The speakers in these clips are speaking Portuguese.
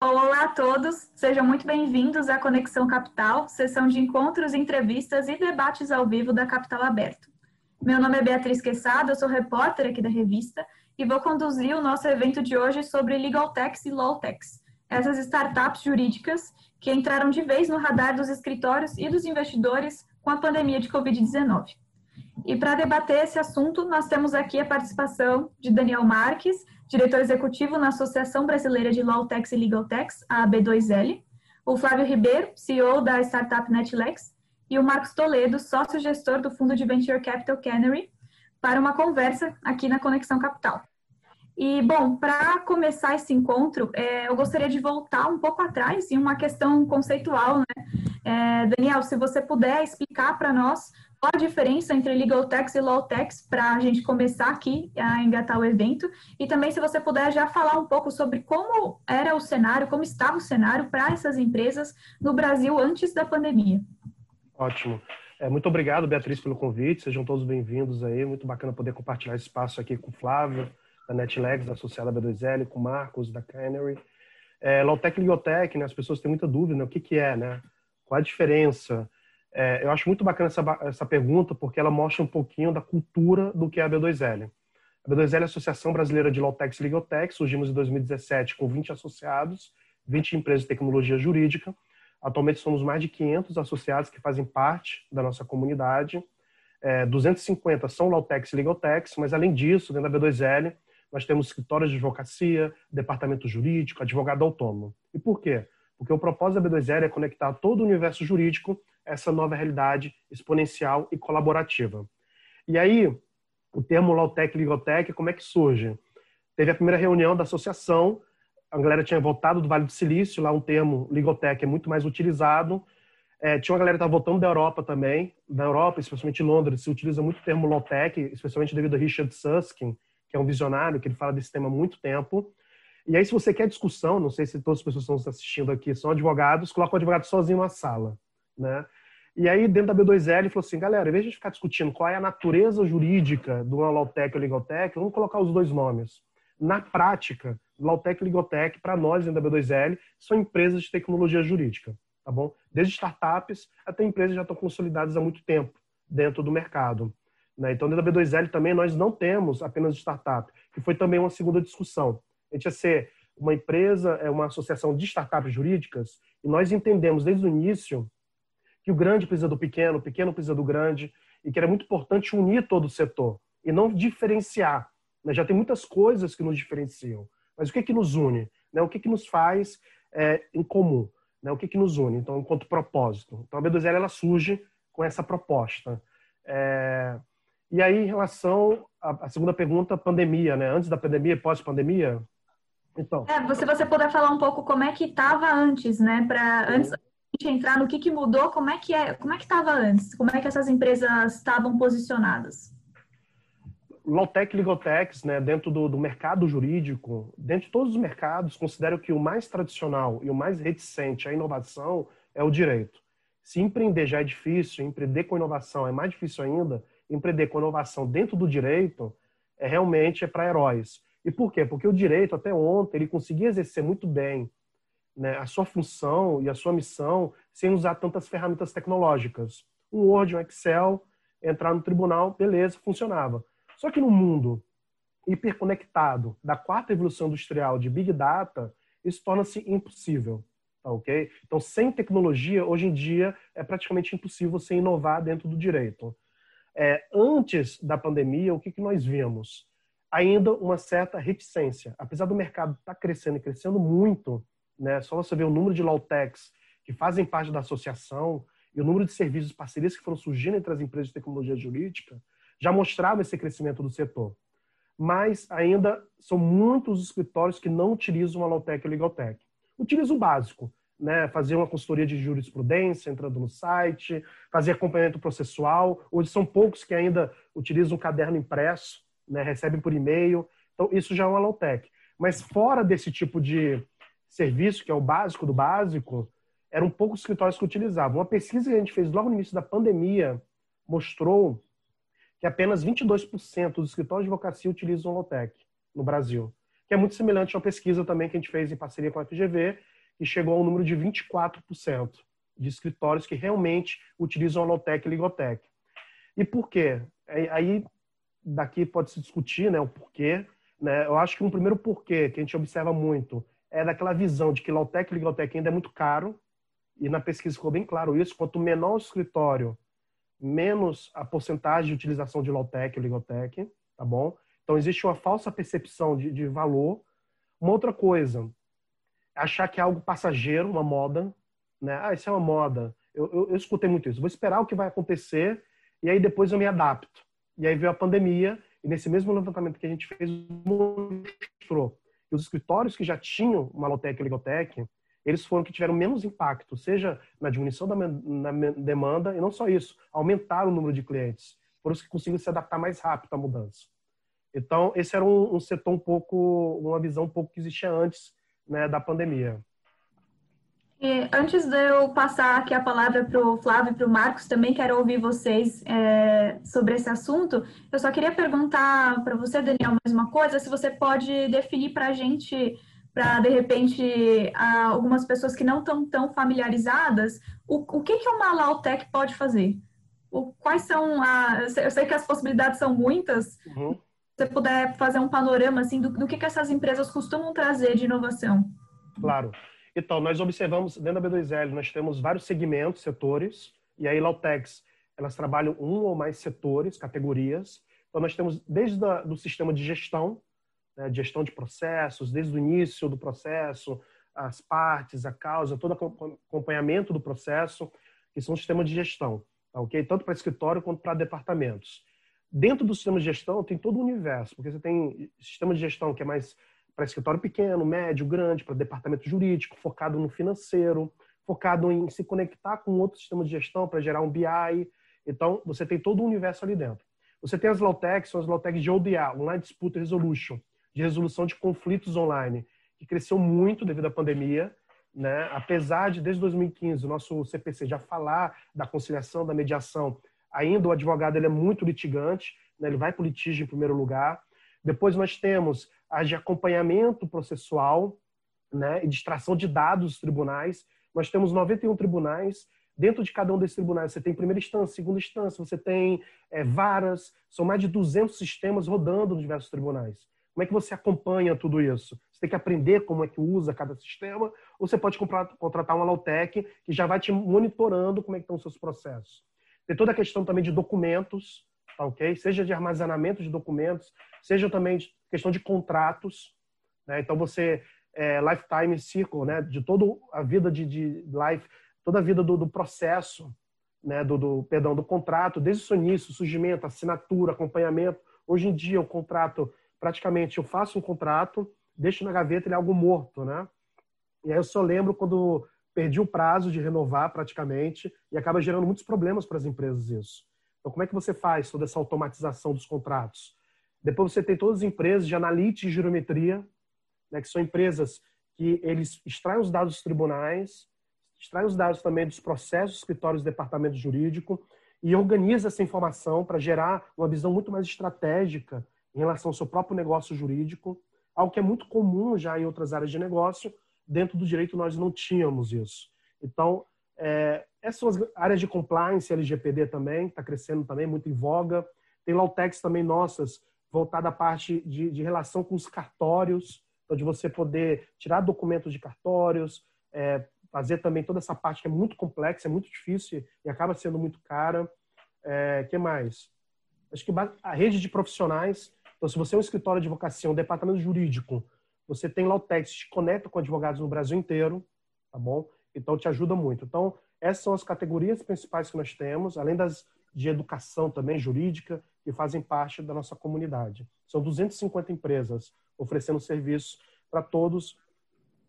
Olá a todos, sejam muito bem-vindos à Conexão Capital, sessão de encontros, entrevistas e debates ao vivo da Capital Aberto. Meu nome é Beatriz Quesada, eu sou repórter aqui da revista e vou conduzir o nosso evento de hoje sobre Legal Techs e Law Techs, essas startups jurídicas que entraram de vez no radar dos escritórios e dos investidores com a pandemia de Covid-19. E para debater esse assunto, nós temos aqui a participação de Daniel Marques, diretor executivo na Associação Brasileira de Law Techs e Legal Techs, a AB2L, o Flávio Ribeiro, CEO da startup Netlex, e o Marcos Toledo, sócio-gestor do fundo de Venture Capital Canary, para uma conversa aqui na Conexão Capital. E, bom, para começar esse encontro, é, eu gostaria de voltar um pouco atrás em uma questão conceitual, né? É, Daniel, se você puder explicar para nós a diferença entre Legal Tax e Law Tax para a gente começar aqui a engatar o evento e também se você puder já falar um pouco sobre como era o cenário, como estava o cenário para essas empresas no Brasil antes da pandemia. Ótimo. É, muito obrigado, Beatriz, pelo convite. Sejam todos bem-vindos aí. Muito bacana poder compartilhar esse espaço aqui com o Flávio, da Netlegs, associada à B2L, com o Marcos, da Canary. É, Lawtech e Ligotech, né, as pessoas têm muita dúvida, né, o que, que é, né? Qual a diferença? É, eu acho muito bacana essa, essa pergunta, porque ela mostra um pouquinho da cultura do que é a B2L. A B2L é a Associação Brasileira de Lawtech e Ligotech, surgimos em 2017 com 20 associados, 20 empresas de tecnologia jurídica. Atualmente somos mais de 500 associados que fazem parte da nossa comunidade. É, 250 são Lawtechs e Legaltechs, mas além disso, dentro da B2L, nós temos escritórios de advocacia, departamento jurídico, advogado autônomo. E por quê? Porque o propósito da B2L é conectar todo o universo jurídico a essa nova realidade exponencial e colaborativa. E aí, o termo Lawtech e como é que surge? Teve a primeira reunião da associação, a galera tinha voltado do Vale do Silício, lá um termo Legotech é muito mais utilizado. É, tinha uma galera que estava voltando da Europa também. Na Europa, especialmente Londres, se utiliza muito o termo Lawtech, especialmente devido a Richard Susskind, que é um visionário, que ele fala desse tema há muito tempo. E aí, se você quer discussão, não sei se todas as pessoas que estão assistindo aqui são advogados, coloca o advogado sozinho na sala, né? E aí, dentro da B2L, ele falou assim, galera, em vez de ficar discutindo qual é a natureza jurídica do Lawtech ou Legaltech, vamos colocar os dois nomes. Na prática, Lawtech e Legaltech, para nós, dentro da B2L, são empresas de tecnologia jurídica, tá bom? Desde startups até empresas que já estão consolidadas há muito tempo dentro do mercado. Né? Então, dentro da B2L também nós não temos apenas startup, que foi também uma segunda discussão. A gente ia ser uma empresa, é uma associação de startups jurídicas, e nós entendemos desde o início que o grande precisa do pequeno, o pequeno precisa do grande, e que era muito importante unir todo o setor e não diferenciar. Né? Já tem muitas coisas que nos diferenciam, mas o que que nos une? Né? O que que nos faz é, em comum? Né? O que que nos une? Então, enquanto propósito. Então, a B2L ela surge com essa proposta. É, e aí, em relação à, segunda pergunta, pandemia, né? Antes da pandemia, pós-pandemia? Então. É, se você puder falar um pouco como é que estava antes, né? Para antes de entrar no que, que mudou, como é que é, como é que estava antes? Como é que essas empresas estavam posicionadas? Lawtech e Legotechs, né, dentro do, do, mercado jurídico, dentro de todos os mercados, considero que o mais tradicional e o mais reticente à inovação é o direito. Se empreender já é difícil, empreender com inovação é mais difícil ainda, empreender com inovação dentro do direito é realmente é para heróis. E por quê? Porque o direito, até ontem, ele conseguia exercer muito bem né, a sua função e a sua missão sem usar tantas ferramentas tecnológicas. Um Word, um Excel, entrar no tribunal, beleza, funcionava. Só que no mundo hiperconectado da quarta evolução industrial de Big Data, isso torna-se impossível. Tá, ok? Então, sem tecnologia, hoje em dia, é praticamente impossível você inovar dentro do direito. É, antes da pandemia, o que, que nós vimos? Ainda uma certa reticência. Apesar do mercado estar tá crescendo e crescendo muito, né, só você ver o número de Lawtechs que fazem parte da associação e o número de serviços parcerias que foram surgindo entre as empresas de tecnologia jurídica, já mostrava esse crescimento do setor. Mas ainda são muitos os escritórios que não utilizam a Lawtech e a Legaltech. Utilizam o básico, né, fazer uma consultoria de jurisprudência entrando no site, fazer acompanhamento processual. Hoje são poucos que ainda utilizam um caderno impresso, né, recebem por e-mail. Então, isso já é uma low-tech. Mas fora desse tipo de serviço, que é o básico do básico, eram poucos escritórios que utilizavam. Uma pesquisa que a gente fez logo no início da pandemia mostrou que apenas 22% dos escritórios de advocacia utilizam o Lotec no Brasil, que é muito semelhante a uma pesquisa também que a gente fez em parceria com a FGV, que chegou ao número de 24% de escritórios que realmente utilizam a Lotec e Ligotec. E por quê? Aí daqui pode se discutir né, o porquê. Né? Eu acho que um primeiro porquê que a gente observa muito é daquela visão de que Lotec e Ligotec ainda é muito caro, e na pesquisa ficou bem claro isso, quanto menor o escritório, menos a porcentagem de utilização de Lotec e Ligotec, tá bom? Então existe uma falsa percepção de, de valor. Uma outra coisa, achar que é algo passageiro, uma moda, né? Ah, isso é uma moda. Eu, eu, eu escutei muito isso. Vou esperar o que vai acontecer e aí depois eu me adapto. E aí veio a pandemia, e nesse mesmo levantamento que a gente fez, mostrou que os escritórios que já tinham uma Lotec e Ligotec, eles foram que tiveram menos impacto, seja na diminuição da na demanda, e não só isso, aumentaram o número de clientes. Foram os que conseguiram se adaptar mais rápido à mudança. Então, esse era um, um setor um pouco, uma visão um pouco que existia antes né, da pandemia. E antes de eu passar aqui a palavra para o Flávio e para o Marcos, também quero ouvir vocês é, sobre esse assunto. Eu só queria perguntar para você, Daniel, mais uma coisa: se você pode definir para a gente, para de repente algumas pessoas que não estão tão familiarizadas, o, o que, que uma Lautec pode fazer? O, quais são as. Eu sei que as possibilidades são muitas. Uhum. Se você puder fazer um panorama assim, do, do que, que essas empresas costumam trazer de inovação. Claro. Então, nós observamos, dentro da B2L, nós temos vários segmentos, setores, e aí Lautex, elas trabalham um ou mais setores, categorias. Então, nós temos desde o do sistema de gestão, né, gestão de processos, desde o início do processo, as partes, a causa, todo acompanhamento do processo, que são sistemas de gestão, tá, ok? Tanto para escritório quanto para departamentos. Dentro do sistema de gestão tem todo o universo, porque você tem sistema de gestão que é mais para escritório pequeno, médio, grande, para departamento jurídico, focado no financeiro, focado em se conectar com outro sistema de gestão para gerar um BI. Então, você tem todo o universo ali dentro. Você tem as Lawtechs, são as Lawtechs de ODA, Online Dispute Resolution, de resolução de conflitos online, que cresceu muito devido à pandemia, né? Apesar de, desde 2015, o nosso CPC já falar da conciliação, da mediação, ainda o advogado ele é muito litigante, né? ele vai para o litígio em primeiro lugar. Depois nós temos as de acompanhamento processual né, e de extração de dados dos tribunais. Nós temos 91 tribunais. Dentro de cada um desses tribunais, você tem primeira instância, segunda instância, você tem é, varas. São mais de 200 sistemas rodando nos diversos tribunais. Como é que você acompanha tudo isso? Você tem que aprender como é que usa cada sistema, ou você pode contratar uma Lautec que já vai te monitorando como é que estão os seus processos. Tem toda a questão também de documentos, tá ok? Seja de armazenamento de documentos, seja também de questão de contratos. Né? Então, você, é, lifetime circle, né? de toda a vida de, de life, toda a vida do, do processo, né? do, do, perdão, do contrato, desde o seu início, surgimento, assinatura, acompanhamento. Hoje em dia, o contrato, praticamente, eu faço um contrato, deixo na gaveta, ele é algo morto, né? E aí eu só lembro quando perdi o prazo de renovar praticamente e acaba gerando muitos problemas para as empresas isso. Então, como é que você faz toda essa automatização dos contratos? Depois você tem todas as empresas de analítica e geometria, né, que são empresas que eles extraem os dados dos tribunais, extraem os dados também dos processos, escritórios, departamento jurídico e organiza essa informação para gerar uma visão muito mais estratégica em relação ao seu próprio negócio jurídico, algo que é muito comum já em outras áreas de negócio. Dentro do direito nós não tínhamos isso. Então, é, essas são as áreas de compliance, LGPD também, está crescendo também, muito em voga. Tem Lautex também nossas, voltada à parte de, de relação com os cartórios, então de você poder tirar documentos de cartórios, é, fazer também toda essa parte que é muito complexa, é muito difícil e acaba sendo muito cara. É, que mais? Acho que a rede de profissionais. Então, se você é um escritório de advocacia, um departamento jurídico, você tem Lautex, te conecta com advogados no Brasil inteiro, tá bom? Então, te ajuda muito. Então, essas são as categorias principais que nós temos, além das de educação também jurídica, que fazem parte da nossa comunidade. São 250 empresas oferecendo serviços para todos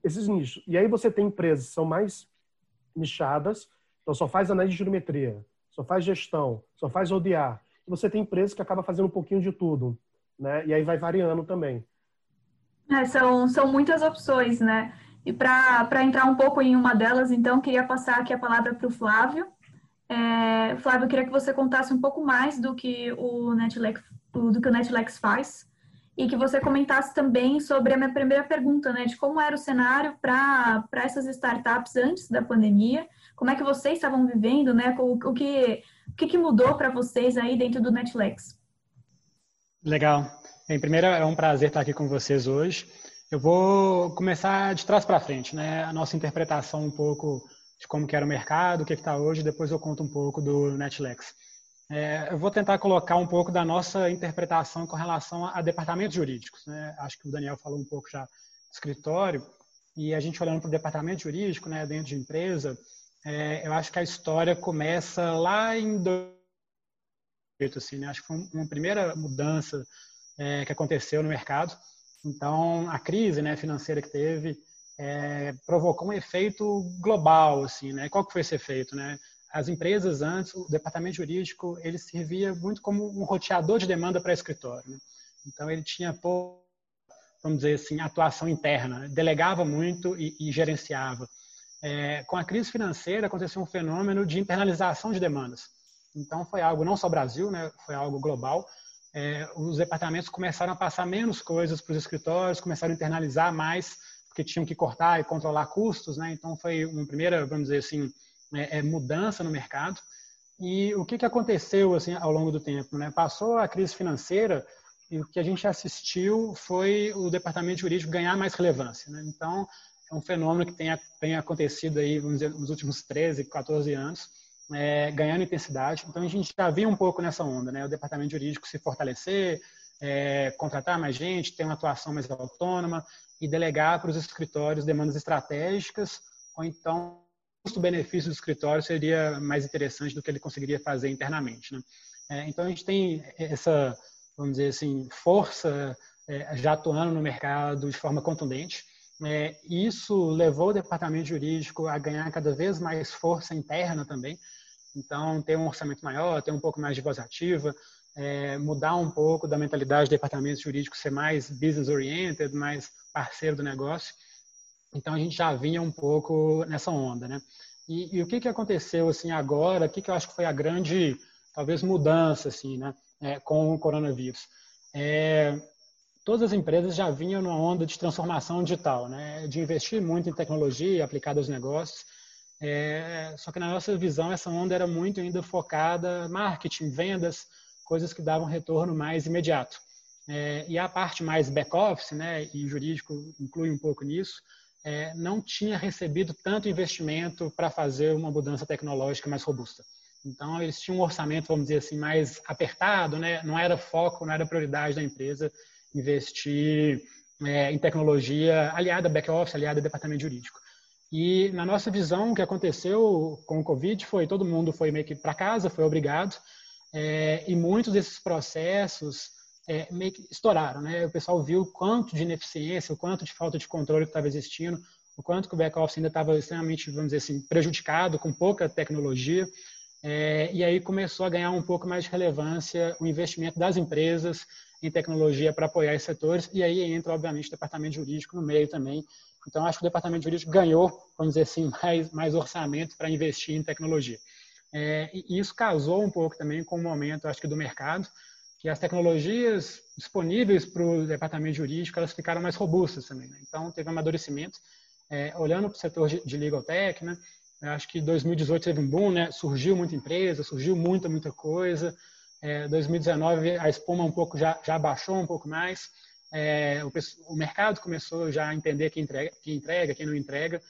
esses nichos. E aí você tem empresas que são mais nichadas, então só faz análise de geometria, só faz gestão, só faz ODA. E você tem empresas que acaba fazendo um pouquinho de tudo, né? E aí vai variando também. É, são, são muitas opções, né? E para entrar um pouco em uma delas, então, queria passar aqui a palavra para o Flávio, É, Flávio, eu queria que você contasse um pouco mais do que o Netlex, do que o Netlex faz e que você comentasse também sobre a minha primeira pergunta, né, de como era o cenário para essas startups antes da pandemia, como é que vocês estavam vivendo, né, o, o que, o que, que mudou para vocês aí dentro do Netlex? Legal. Em primeiro, é um prazer estar aqui com vocês hoje. Eu vou começar de trás para frente, né, a nossa interpretação um pouco de como que era o mercado, o que está hoje, depois eu conto um pouco do Netlex. É, eu vou tentar colocar um pouco da nossa interpretação com relação a, a departamentos jurídicos. Né? Acho que o Daniel falou um pouco já do escritório, e a gente olhando para o departamento jurídico, né, dentro de empresa, é, eu acho que a história começa lá em 2008, assim, né? acho que foi uma primeira mudança é, que aconteceu no mercado. Então, a crise né, financeira que teve é, provocou um efeito global, assim, né? Qual que foi esse efeito, né? As empresas antes, o departamento jurídico, ele servia muito como um roteador de demanda para escritório. Né? Então, ele tinha pouco, vamos dizer assim, atuação interna, né? delegava muito e, e gerenciava. É, com a crise financeira, aconteceu um fenômeno de internalização de demandas. Então, foi algo não só Brasil, né? Foi algo global. É, os departamentos começaram a passar menos coisas para os escritórios, começaram a internalizar mais porque tinham que cortar e controlar custos, né? Então foi uma primeira, vamos dizer assim, é, é, mudança no mercado. E o que, que aconteceu assim ao longo do tempo, né? Passou a crise financeira e o que a gente assistiu foi o departamento jurídico ganhar mais relevância, né? Então é um fenômeno que tem, tem acontecido aí, vamos dizer, nos últimos 13, 14 anos, é, ganhando intensidade. Então a gente já viu um pouco nessa onda, né? O departamento jurídico se fortalecer, é, contratar mais gente, ter uma atuação mais autônoma, e delegar para os escritórios demandas estratégicas, ou então o custo-benefício do escritório seria mais interessante do que ele conseguiria fazer internamente. Né? É, então a gente tem essa, vamos dizer assim, força é, já atuando no mercado de forma contundente. É, isso levou o departamento jurídico a ganhar cada vez mais força interna também. Então, ter um orçamento maior, ter um pouco mais de voz ativa, é, mudar um pouco da mentalidade do departamento jurídico ser mais business oriented, mais parceiro do negócio. Então a gente já vinha um pouco nessa onda, né? E, e o que que aconteceu assim agora? O que que eu acho que foi a grande, talvez mudança assim, né? É, com o coronavírus. É, todas as empresas já vinham numa onda de transformação digital, né? De investir muito em tecnologia aplicada aos negócios. É, só que na nossa visão essa onda era muito ainda focada marketing, vendas, coisas que davam retorno mais imediato. É, e a parte mais back-office, né, e jurídico inclui um pouco nisso, é, não tinha recebido tanto investimento para fazer uma mudança tecnológica mais robusta. Então, eles tinham um orçamento, vamos dizer assim, mais apertado, né? não era foco, não era prioridade da empresa investir é, em tecnologia aliada a back-office, aliada a departamento jurídico. E na nossa visão, o que aconteceu com o Covid foi todo mundo foi meio que para casa, foi obrigado, é, e muitos desses processos é, meio que estouraram, né? O pessoal viu o quanto de ineficiência, o quanto de falta de controle que estava existindo, o quanto que o back-office ainda estava extremamente, vamos dizer assim, prejudicado, com pouca tecnologia. É, e aí começou a ganhar um pouco mais de relevância o investimento das empresas em tecnologia para apoiar esses setores, e aí entra, obviamente, o departamento jurídico no meio também. Então, acho que o departamento jurídico ganhou, vamos dizer assim, mais, mais orçamento para investir em tecnologia. É, e isso casou um pouco também com o momento, acho que, do mercado, que as tecnologias disponíveis para o departamento jurídico elas ficaram mais robustas também. Né? Então, teve um amadurecimento. É, olhando para o setor de, de legal tech, né? Eu acho que 2018 teve um boom, né? Surgiu muita empresa, surgiu muita, muita coisa. É, 2019 a espuma um pouco já, já baixou um pouco mais. É, o, o, mercado começou já a entender quem entrega, quem, entrega, quem não entrega.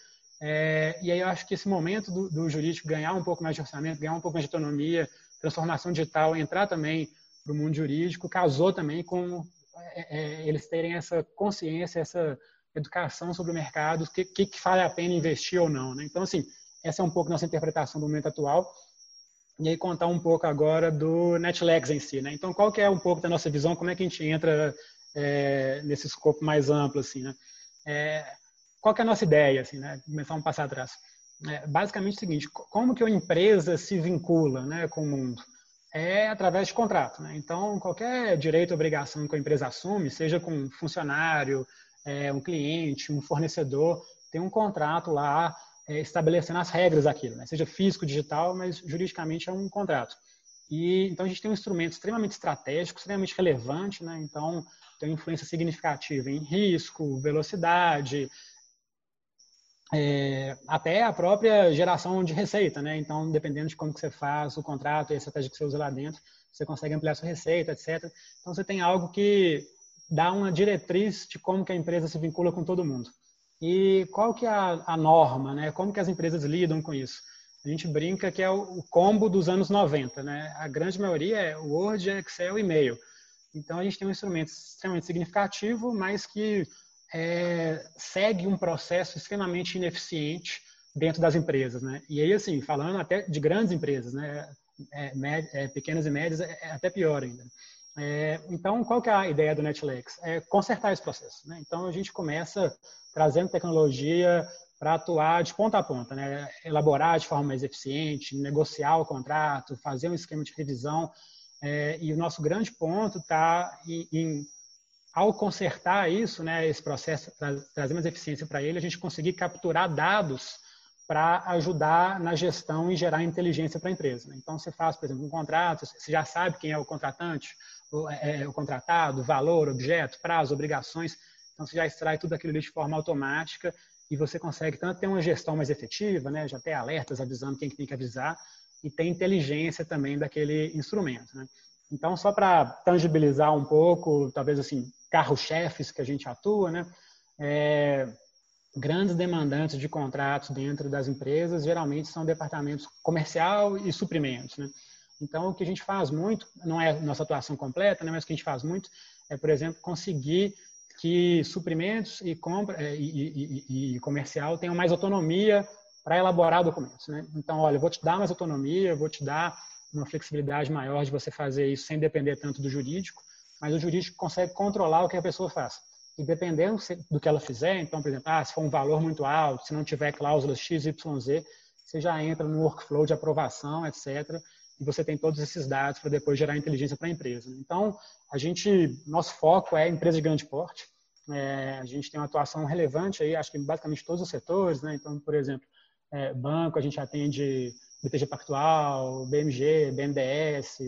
É, e aí eu acho que esse momento do, do, jurídico ganhar um pouco mais de orçamento, ganhar um pouco mais de autonomia, transformação digital, entrar também para o mundo jurídico, casou também com é, é, eles terem essa consciência, essa educação sobre o mercado, o que, que, que, vale a pena investir ou não. Né? Então, assim, essa é um pouco nossa interpretação do momento atual. E aí contar um pouco agora do Netlex em si. Né? Então, qual que é um pouco da nossa visão, como é que a gente entra é, nesse escopo mais amplo, assim, né? É, qual é a nossa ideia, assim, né? Começar um passo atrás. É, basicamente é o seguinte, como que uma empresa se vincula né, com o mundo? é através de contrato. Né? Então, qualquer direito ou obrigação que a empresa assume, seja com um funcionário, é, um cliente, um fornecedor, tem um contrato lá é, estabelecendo as regras daquilo, né? seja físico, digital, mas juridicamente é um contrato. E então a gente tem um instrumento extremamente estratégico, extremamente relevante, né? Então tem uma influência significativa em risco, velocidade, é, até a própria geração de receita, né? Então, dependendo de como que você faz o contrato e a estratégia que você usa lá dentro, você consegue ampliar sua receita, etc. Então, você tem algo que dá uma diretriz de como que a empresa se vincula com todo mundo. E qual que é a, a norma, né? Como que as empresas lidam com isso? A gente brinca que é o, o combo dos anos 90, né? A grande maioria é Word, Excel e e-mail. Então, a gente tem um instrumento extremamente significativo, mas que é, segue um processo extremamente ineficiente dentro das empresas, né? E aí, assim, falando até de grandes empresas, né? É, é, pequenas e médias é, é até pior ainda. É, então, qual que é a ideia do Netlex? É consertar esse processo. Né? Então, a gente começa trazendo tecnologia para atuar de ponta a ponta, né? elaborar de forma mais eficiente, negociar o contrato, fazer um esquema de revisão. É, e o nosso grande ponto está em, em, ao consertar isso, né, esse processo, tra trazer mais eficiência para ele, a gente conseguir capturar dados para ajudar na gestão e gerar inteligência para a empresa. Né? Então, você faz, por exemplo, um contrato, você já sabe quem é o contratante, o, é, é, o contratado, valor, objeto, prazo, obrigações. Então, você já extrai tudo aquilo de forma automática e você consegue tanto ter uma gestão mais efetiva, né? já ter alertas avisando quem tem que avisar, e ter inteligência também daquele instrumento. Né? Então, só para tangibilizar um pouco, talvez assim, carro-chefes que a gente atua, né? É, grandes demandantes de contratos dentro das empresas geralmente são departamentos comercial e suprimentos, né? Então, o que a gente faz muito, não é nossa atuação completa, né, mas o que a gente faz muito é, por exemplo, conseguir que suprimentos e, compra, é, e, e, e comercial tenham mais autonomia para elaborar documentos. Né? Então, olha, vou te dar mais autonomia, vou te dar uma flexibilidade maior de você fazer isso sem depender tanto do jurídico, mas o jurídico consegue controlar o que a pessoa faz. E dependendo do que ela fizer, então, por exemplo, ah, se for um valor muito alto, se não tiver cláusulas X, Y, Z, você já entra no workflow de aprovação, etc. E você tem todos esses dados para depois gerar inteligência para a empresa. Então, a gente, nosso foco é empresa de grande porte. É, a gente tem uma atuação relevante aí, acho que basicamente todos os setores, né? Então, por exemplo, é, banco, a gente atende BTG Pactual, BMG, BNDES,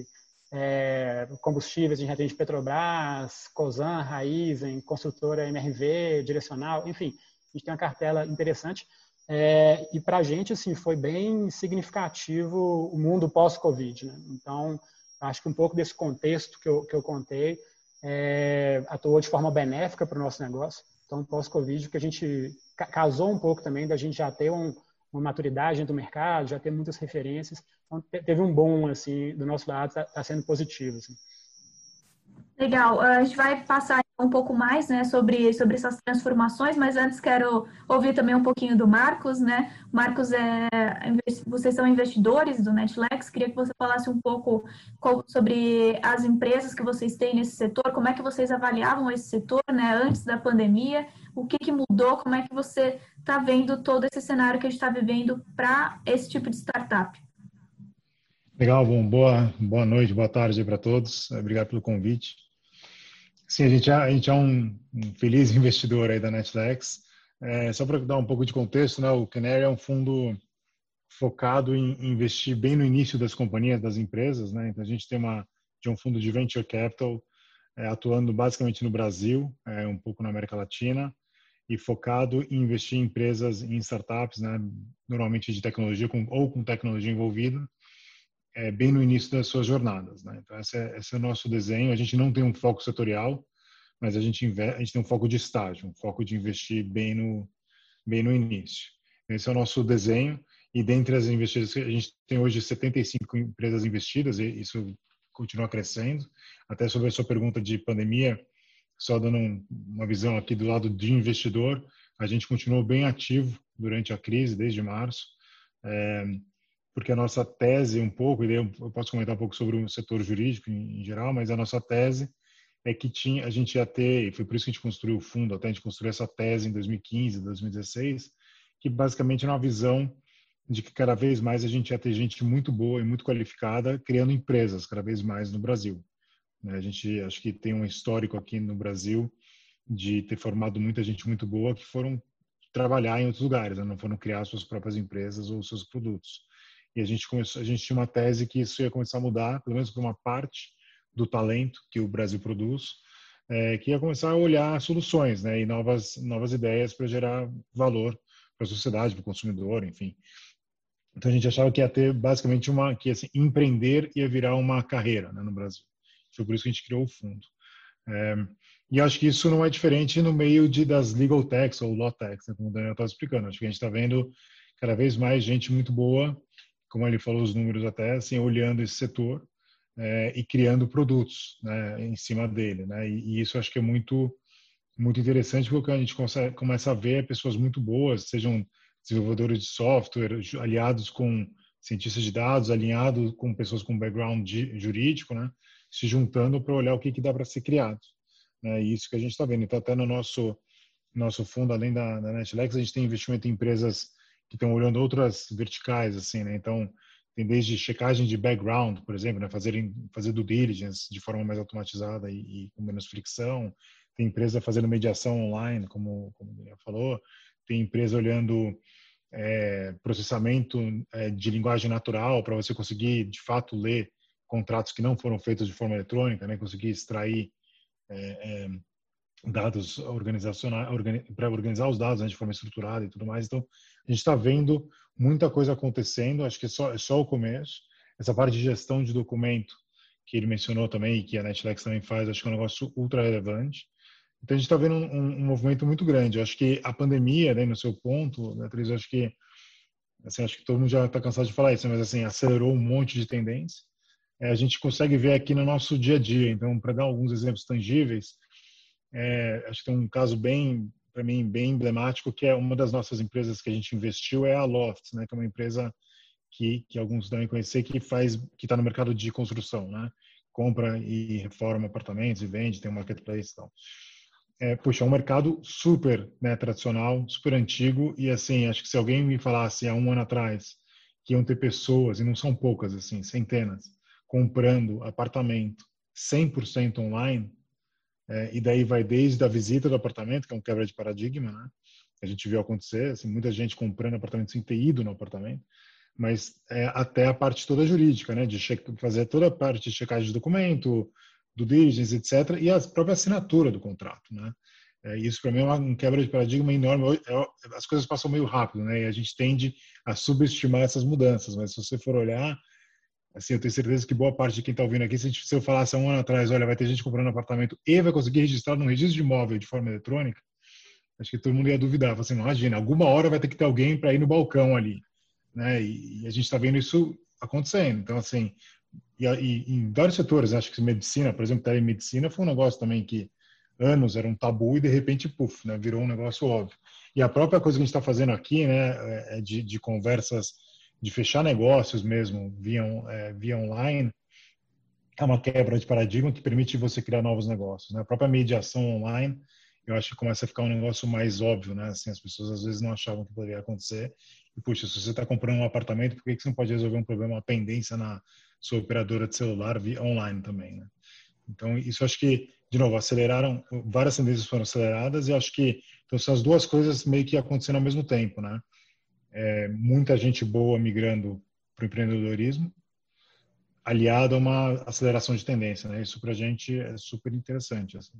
é, combustíveis, a gente atende Petrobras, Cosan, Raizen, construtora MRV, direcional, enfim, a gente tem uma cartela interessante. É, e para a gente, assim, foi bem significativo o mundo pós-Covid. Né? Então, acho que um pouco desse contexto que eu, que eu contei é, atuou de forma benéfica para o nosso negócio. Então, pós-Covid, que a gente casou um pouco também da gente já ter um, uma maturidade do mercado, já ter muitas referências. Então, teve um bom, assim, do nosso lado, está tá sendo positivo. Assim. Legal. A gente vai passar um pouco mais, né, sobre, sobre essas transformações, mas antes quero ouvir também um pouquinho do Marcos, né? Marcos, é, vocês são investidores do Netlex, queria que você falasse um pouco sobre as empresas que vocês têm nesse setor, como é que vocês avaliavam esse setor, né, antes da pandemia, o que, que mudou, como é que você está vendo todo esse cenário que a gente está vivendo para esse tipo de startup? Legal, bom, boa, boa noite, boa tarde para todos. Obrigado pelo convite. Sim, a gente é, a gente é um, um feliz investidor aí da Netflix. É, só para dar um pouco de contexto, né, o Canary é um fundo focado em investir bem no início das companhias, das empresas. Né? Então, a gente tem uma, de um fundo de venture capital é, atuando basicamente no Brasil, é, um pouco na América Latina, e focado em investir em empresas, em startups, né, normalmente de tecnologia com, ou com tecnologia envolvida, é, bem no início das suas jornadas. Né? Então, esse é, esse é, o nosso desenho. A gente não tem um foco setorial, mas a gente, a gente tem um foco de estágio, um foco de investir bem no, bem no início. Esse é o nosso desenho. E dentre as investidas, a gente tem hoje 75 empresas investidas, e isso continua crescendo. Até sobre a sua pergunta de pandemia, só dando uma visão aqui do lado de investidor, a gente continuou bem ativo durante a crise, desde março. É, porque a nossa tese um pouco, e eu posso comentar um pouco sobre o setor jurídico em, em geral, mas a nossa tese é que tinha, a gente ia ter, e foi por isso que a gente construiu o fundo, até a gente construiu essa tese em 2015, 2016, que basicamente era uma visão de que cada vez mais a gente ia ter gente muito boa e muito qualificada criando empresas cada vez mais no Brasil. Né? A gente acho que tem um histórico aqui no Brasil de ter formado muita gente muito boa que foram trabalhar em outros lugares, né? não foram criar suas próprias empresas ou seus produtos. E a gente começou, a gente tinha uma tese que isso ia começar a mudar, pelo menos por uma parte do talento que o Brasil produz, é, que ia começar a olhar soluções, né, e novas novas ideias para gerar valor para a sociedade, para o consumidor, enfim. Então a gente achava que ia ter basicamente uma que assim, empreender ia virar uma carreira né, no Brasil. Foi por isso que a gente criou o fundo. É, e acho que isso não é diferente no meio de das legal techs ou law techs, né, como o Daniel estava explicando. Acho que a gente está vendo cada vez mais gente muito boa, como ele falou os números até, assim, olhando esse setor é, e criando produtos né, em cima dele. Né? E, e, isso acho que é muito muito interessante porque a gente consegue, começa a ver pessoas muito boas, sejam desenvolvedores de software, aliados com cientistas de dados, alinhados com pessoas com background jurídico, né? Se juntando para olhar o que, que dá para ser criado. E isso que a gente está vendo. Então, até no nosso nosso fundo, além da, da Netflix, a gente tem investimento em empresas que estão olhando outras verticais, assim, né? Então, tem desde checagem de background, por exemplo, né? fazer, fazer due diligence de forma mais automatizada e, e, com menos fricção. Tem empresa fazendo mediação online, como, como o Daniel falou. Tem empresa olhando é, processamento é, de linguagem natural para você conseguir, de fato, ler contratos que não foram feitos de forma eletrônica, né? conseguir extrair é, é dados organizacionais, para organizar os dados né, de forma estruturada e tudo mais. Então, a gente está vendo muita coisa acontecendo, acho que é só, é só o começo. Essa parte de gestão de documento que ele mencionou também e que a Netflix também faz, acho que é um negócio ultra relevante. Então, a gente está vendo um, um, movimento muito grande. Eu acho que a pandemia, né, no seu ponto, eu acho que assim, acho que todo mundo já está cansado de falar isso, mas assim acelerou um monte de tendência. É, a gente consegue ver aqui no nosso dia a dia. Então, para dar alguns exemplos tangíveis, é, acho que tem um caso bem, para mim, bem emblemático, que é uma das nossas empresas que a gente investiu, é a Loft, né, que é uma empresa que, que alguns devem conhecer, que faz, que está no mercado de construção, né? Compra e reforma apartamentos e vende, tem um marketplace e tal. É, puxa, é um mercado super né, tradicional, super antigo e assim, acho que se alguém me falasse há um ano atrás que iam ter pessoas, e não são poucas, assim, centenas, comprando apartamento 100% online, é, e daí vai desde a visita do apartamento, que é um quebra de paradigma, né? A gente viu acontecer, assim, muita gente comprando apartamento sem ter ido no apartamento, mas é, até a parte toda jurídica, né? De fazer toda a parte de checagem de documento, do diligence, etc., e a própria assinatura do contrato, né? É, isso para mim é um quebra de paradigma enorme. As coisas passam meio rápido, né? E a gente tende a subestimar essas mudanças, mas se você for olhar, Assim, eu tenho certeza que boa parte de quem está ouvindo aqui, se, eu falasse há um ano atrás, olha, vai ter gente comprando apartamento e vai conseguir registrar no registro de imóvel de forma eletrônica, acho que todo mundo ia duvidar. Assim, imagina, alguma hora vai ter que ter alguém para ir no balcão ali. Né? E, e a gente está vendo isso acontecendo. Então, assim, e, e, em vários setores, acho que medicina, por exemplo, telemedicina foi um negócio também que anos era um tabu e de repente, puf, né, virou um negócio óbvio. E a própria coisa que a gente está fazendo aqui, né, é, é de, de conversas de fechar negócios mesmo via, é, via online, é uma quebra de paradigma que permite você criar novos negócios. Né? A própria mediação online, eu acho que começa a ficar um negócio mais óbvio, né? Assim, as pessoas às vezes não achavam que poderia acontecer. E, puxa, se você está comprando um apartamento, por que, que você não pode resolver um problema, uma pendência na sua operadora de celular via online também, né? Então, isso acho que, de novo, aceleraram, várias tendências foram aceleradas e acho que então, são as duas coisas meio que acontecendo ao mesmo tempo, né? É, muita gente boa migrando para o empreendedorismo, aliado a uma aceleração de tendência. Né? Isso para a gente é super interessante. Assim.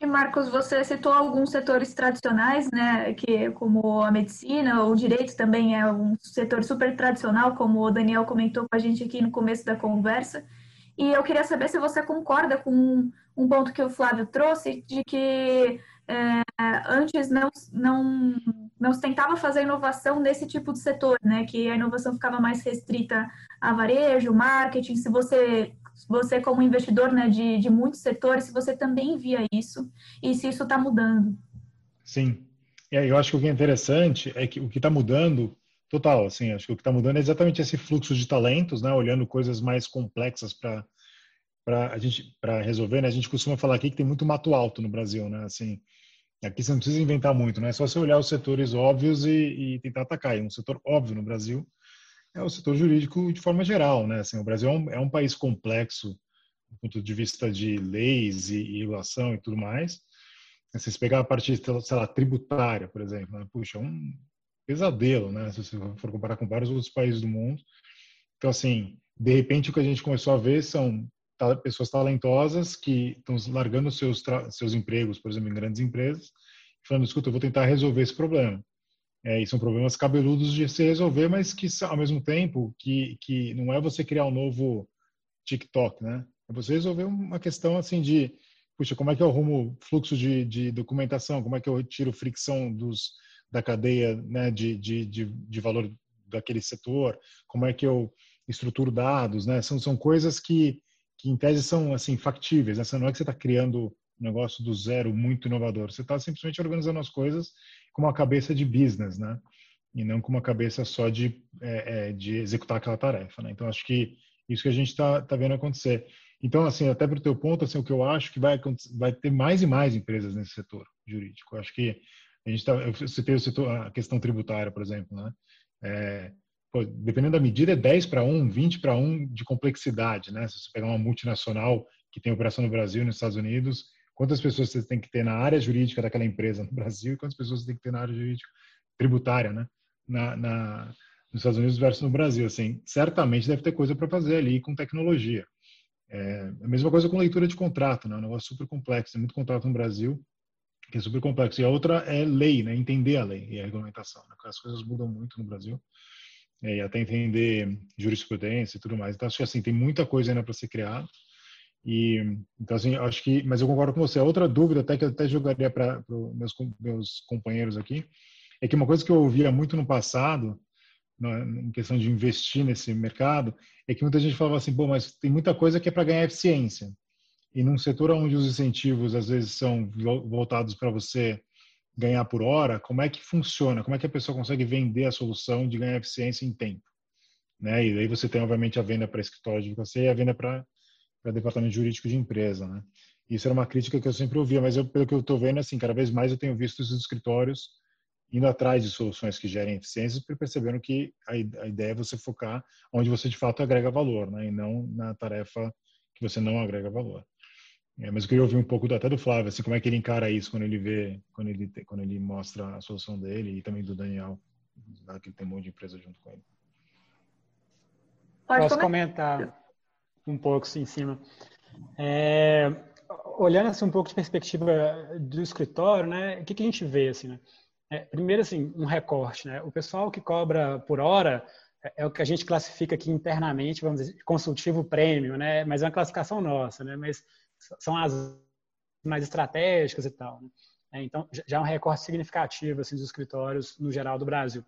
E Marcos, você citou alguns setores tradicionais, né, que como a medicina, o direito também é um setor super tradicional, como o Daniel comentou com a gente aqui no começo da conversa. E eu queria saber se você concorda com um ponto que o Flávio trouxe, de que é, antes não, não, não se tentava fazer inovação nesse tipo de setor, né? Que a inovação ficava mais restrita a varejo, marketing. Se você, você como investidor né, de, de muitos setores, se você também via isso e se isso está mudando. Sim. É, eu acho que o que é interessante é que o que está mudando total, assim, acho que o que está mudando é exatamente esse fluxo de talentos, né? Olhando coisas mais complexas para para a gente para resolver, né? A gente costuma falar aqui que tem muito mato alto no Brasil, né? Assim, aqui você não precisa inventar muito, né? É só você olhar os setores óbvios e, e tentar atacar. E um setor óbvio no Brasil é o setor jurídico de forma geral, né? Assim, o Brasil é um, é um país complexo do ponto de vista de leis e, e regulação e tudo mais. Se você pegar a parte, sei lá, tributária, por exemplo, né? puxa, é um pesadelo, né? Se você for comparar com vários outros países do mundo. Então, assim, de repente o que a gente começou a ver são pessoas talentosas que estão largando seus seus empregos, por exemplo, em grandes empresas, falando, escuta, eu vou tentar resolver esse problema. É, e são problemas cabeludos de se resolver, mas que ao mesmo tempo que que não é você criar um novo TikTok, né? É você resolver uma questão assim de, puxa, como é que eu arrumo fluxo de, de documentação? Como é que eu tiro fricção dos da cadeia, né, de, de, de, de valor daquele setor? Como é que eu estruturo dados, né? São são coisas que que em tese são assim factíveis. Essa não é que você está criando um negócio do zero muito inovador. Você está simplesmente organizando as coisas com uma cabeça de business, né? E não com uma cabeça só de é, é, de executar aquela tarefa, né? Então acho que isso que a gente está tá vendo acontecer. Então assim até para o teu ponto assim o que eu acho que vai vai ter mais e mais empresas nesse setor jurídico. Eu acho que a gente está eu citei a questão tributária por exemplo, né? É, pô, dependendo da medida, é 10 para 1, 20 para 1 de complexidade, né? Se você pegar uma multinacional que tem operação no Brasil e nos Estados Unidos, quantas pessoas você tem que ter na área jurídica daquela empresa no Brasil e quantas pessoas você tem que ter na área jurídica tributária, né? Na, na, nos Estados Unidos versus no Brasil, assim, certamente deve ter coisa para fazer ali com tecnologia. É, a mesma coisa com leitura de contrato, né? Um negócio super complexo, tem muito contrato no Brasil que é super complexo. E a outra é lei, né? Entender a lei e a regulamentação. Né? As coisas mudam muito no Brasil é, e até entender jurisprudência e tudo mais. Então acho que assim tem muita coisa ainda para ser criada. E então assim acho que, mas eu concordo com você. outra dúvida até que eu até jogaria para meus meus companheiros aqui é que uma coisa que eu ouvia muito no passado em questão de investir nesse mercado é que muita gente falava assim, bom, mas tem muita coisa que é para ganhar eficiência. E num setor onde os incentivos às vezes são voltados para você ganhar por hora, como é que funciona? Como é que a pessoa consegue vender a solução de ganhar eficiência em tempo? Né? E aí você tem, obviamente, a venda para escritório de você e a venda para departamento jurídico de empresa, né? Isso era uma crítica que eu sempre ouvia, mas eu, pelo que eu estou vendo, assim, cada vez mais eu tenho visto os escritórios indo atrás de soluções que gerem eficiência, percebendo que a, a ideia é você focar onde você de fato agrega valor, né? E não na tarefa que você não agrega valor. É, mas eu queria ouvir um pouco até do Flávio, assim, como é que ele encara isso quando ele vê, quando ele, quando ele mostra a solução dele e também do Daniel, que tem um monte de empresa junto com ele. Pode Posso comentar um pouco assim, em cima. É, olhando assim, um pouco de perspectiva do escritório, né, o que, que a gente vê? Assim, né? É, primeiro, assim, um recorte. Né? O pessoal que cobra por hora é, é o que a gente classifica aqui internamente, vamos dizer, consultivo prêmio, né? mas é uma classificação nossa. Né? Mas são as mais estratégicas e tal. Né? É, então, já é um recorte significativo assim, dos escritórios no geral do Brasil.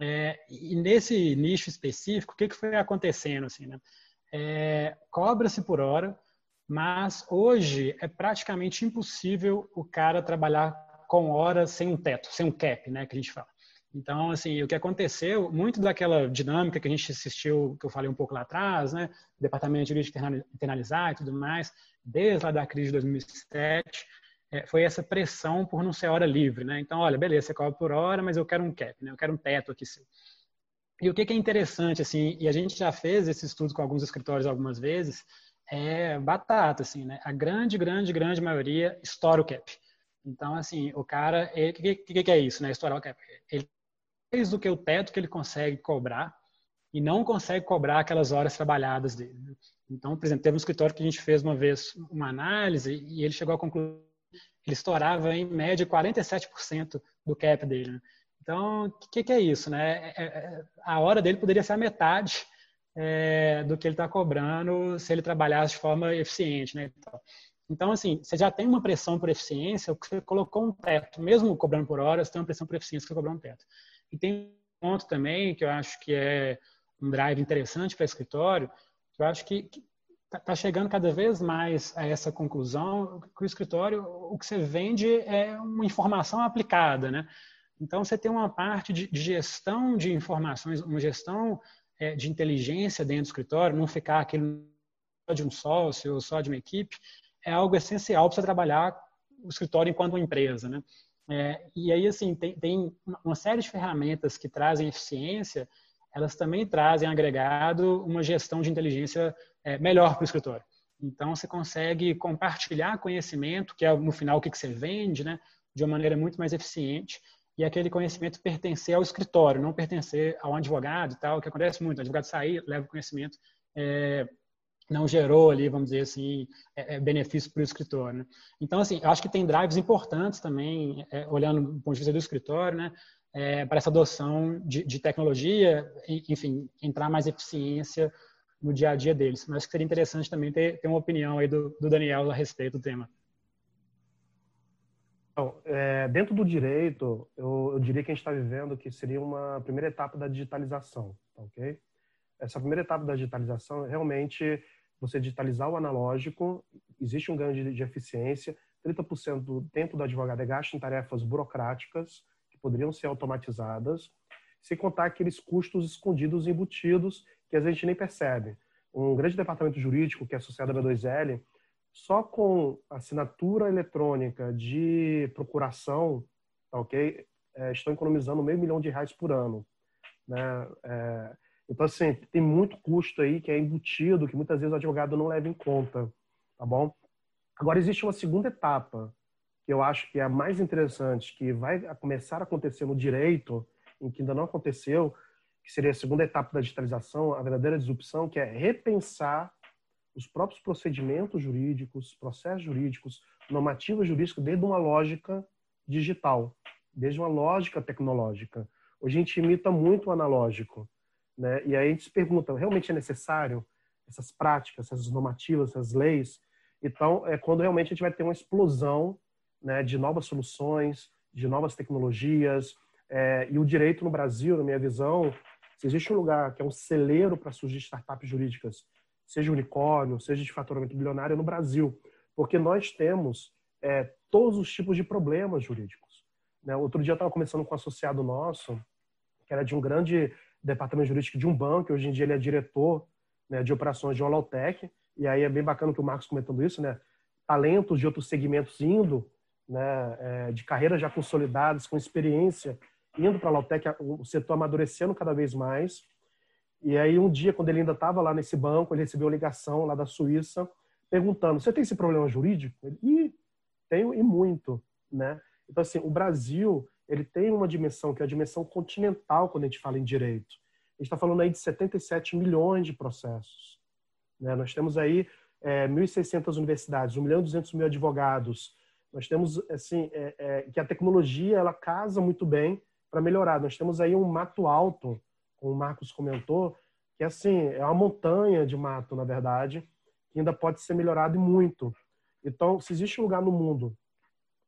É, e nesse nicho específico, o que, que foi acontecendo? Assim, né? É, Cobra-se por hora, mas hoje é praticamente impossível o cara trabalhar com horas sem um teto, sem um cap, né, que a gente fala. Então, assim, o que aconteceu, muito daquela dinâmica que a gente assistiu, que eu falei um pouco lá atrás, né, departamento de jurídico internalizar e tudo mais, desde lá da crise de 2007, é, foi essa pressão por não ser hora livre, né? Então, olha, beleza, você cobra por hora, mas eu quero um cap, né? Eu quero um teto aqui. Sim. E o que, que é interessante, assim, e a gente já fez esse estudo com alguns escritórios algumas vezes, é batata, assim, né? A grande, grande, grande maioria estoura o cap. Então, assim, o cara, o que, que, que, é isso, né? Estourar o cap. Ele do que o teto que ele consegue cobrar e não consegue cobrar aquelas horas trabalhadas dele. Então, por exemplo, teve um escritório que a gente fez uma vez uma análise e ele chegou à conclusão que ele estourava em média 47% do cap dele. Né? Então, o que, que, é isso? Né? É, é, é, a hora dele poderia ser a metade é, do que ele está cobrando se ele trabalhasse de forma eficiente. Né? Então, assim, você já tem uma pressão por eficiência, você colocou um teto, mesmo cobrando por hora, você tem uma pressão por eficiência que cobrou um teto. E tem um ponto também que eu acho que é um drive interessante para escritório, eu acho que está tá chegando cada vez mais a essa conclusão que o escritório, o que você vende é uma informação aplicada, né? Então, você tem uma parte de, de gestão de informações, uma gestão é, de inteligência dentro do escritório, não ficar aquele só de um sócio ou só de uma equipe, é algo essencial para você trabalhar o escritório enquanto uma empresa, né? É, e aí, assim, tem, tem uma série de ferramentas que trazem eficiência elas também trazem agregado uma gestão de inteligência é, melhor para o escritório. Então, você consegue compartilhar conhecimento, que é no final o que você vende, né, de uma maneira muito mais eficiente, e aquele conhecimento pertencer ao escritório, não pertencer ao advogado e tal, que acontece muito. O advogado sair, leva o conhecimento, é, não gerou ali, vamos dizer assim, é, é benefício para o escritório. Né? Então, assim, eu acho que tem drives importantes também, é, olhando do ponto de vista do escritório, né? É, para essa adoção de, de, tecnologia, enfim, entrar mais eficiência no dia a dia deles. Mas seria interessante também ter, ter uma opinião aí do, do Daniel a respeito do tema. Então, é, dentro do direito, eu, eu, diria que a gente está vivendo que seria uma primeira etapa da digitalização, tá ok? Essa primeira etapa da digitalização realmente você digitalizar o analógico, existe um ganho de, de eficiência, 30% do tempo do advogado é gasto em tarefas burocráticas, que poderiam ser automatizadas, sem contar aqueles custos escondidos embutidos que a gente nem percebe. Um grande departamento jurídico, que é associado à B2L, só com assinatura eletrônica de procuração, tá ok? É, estão economizando meio milhão de reais por ano. Né? É, então, assim, tem muito custo aí que é embutido, que muitas vezes o advogado não leva em conta, tá bom? Agora, existe uma segunda etapa, que eu acho que é a mais interessante, que vai começar a acontecer no direito, em que ainda não aconteceu, que seria a segunda etapa da digitalização, a verdadeira disrupção, que é repensar os próprios procedimentos jurídicos, processos jurídicos, normativas jurídicas, desde uma lógica digital, desde uma lógica tecnológica. Hoje a gente imita muito o analógico, né? E aí a gente se pergunta, realmente é necessário essas práticas, essas normativas, essas leis? Então, é quando realmente a gente vai ter uma explosão né, de novas soluções, de novas tecnologias. É, e o direito no Brasil, na minha visão, se existe um lugar que é um celeiro para surgir startups jurídicas seja unicórnio, seja de faturamento bilionário no Brasil, porque nós temos é, todos os tipos de problemas jurídicos. Né? Outro dia eu estava conversando com um associado nosso, que era de um grande departamento jurídico de um banco, hoje em dia ele é diretor né, de operações de Olautec, e aí é bem bacana que o Marcos comentando isso, né? Talentos de outros segmentos indo, né, é, de carreiras já consolidadas, com experiência, indo para a Lautec, o setor amadurecendo cada vez mais, e aí, um dia, quando ele ainda estava lá nesse banco, ele recebeu uma ligação lá da Suíça, perguntando: Você tem esse problema jurídico? Ele, Ih, tenho e muito. Né? Então, assim, o Brasil ele tem uma dimensão que é a dimensão continental quando a gente fala em direito. A gente está falando aí de 77 milhões de processos. Né? Nós temos aí é, 1.600 universidades, 1 milhão e 200 mil advogados. Nós temos, assim, é, é, que a tecnologia ela casa muito bem para melhorar. Nós temos aí um mato alto como o Marcos comentou, que assim, é uma montanha de mato, na verdade, que ainda pode ser melhorado muito. Então, se existe um lugar no mundo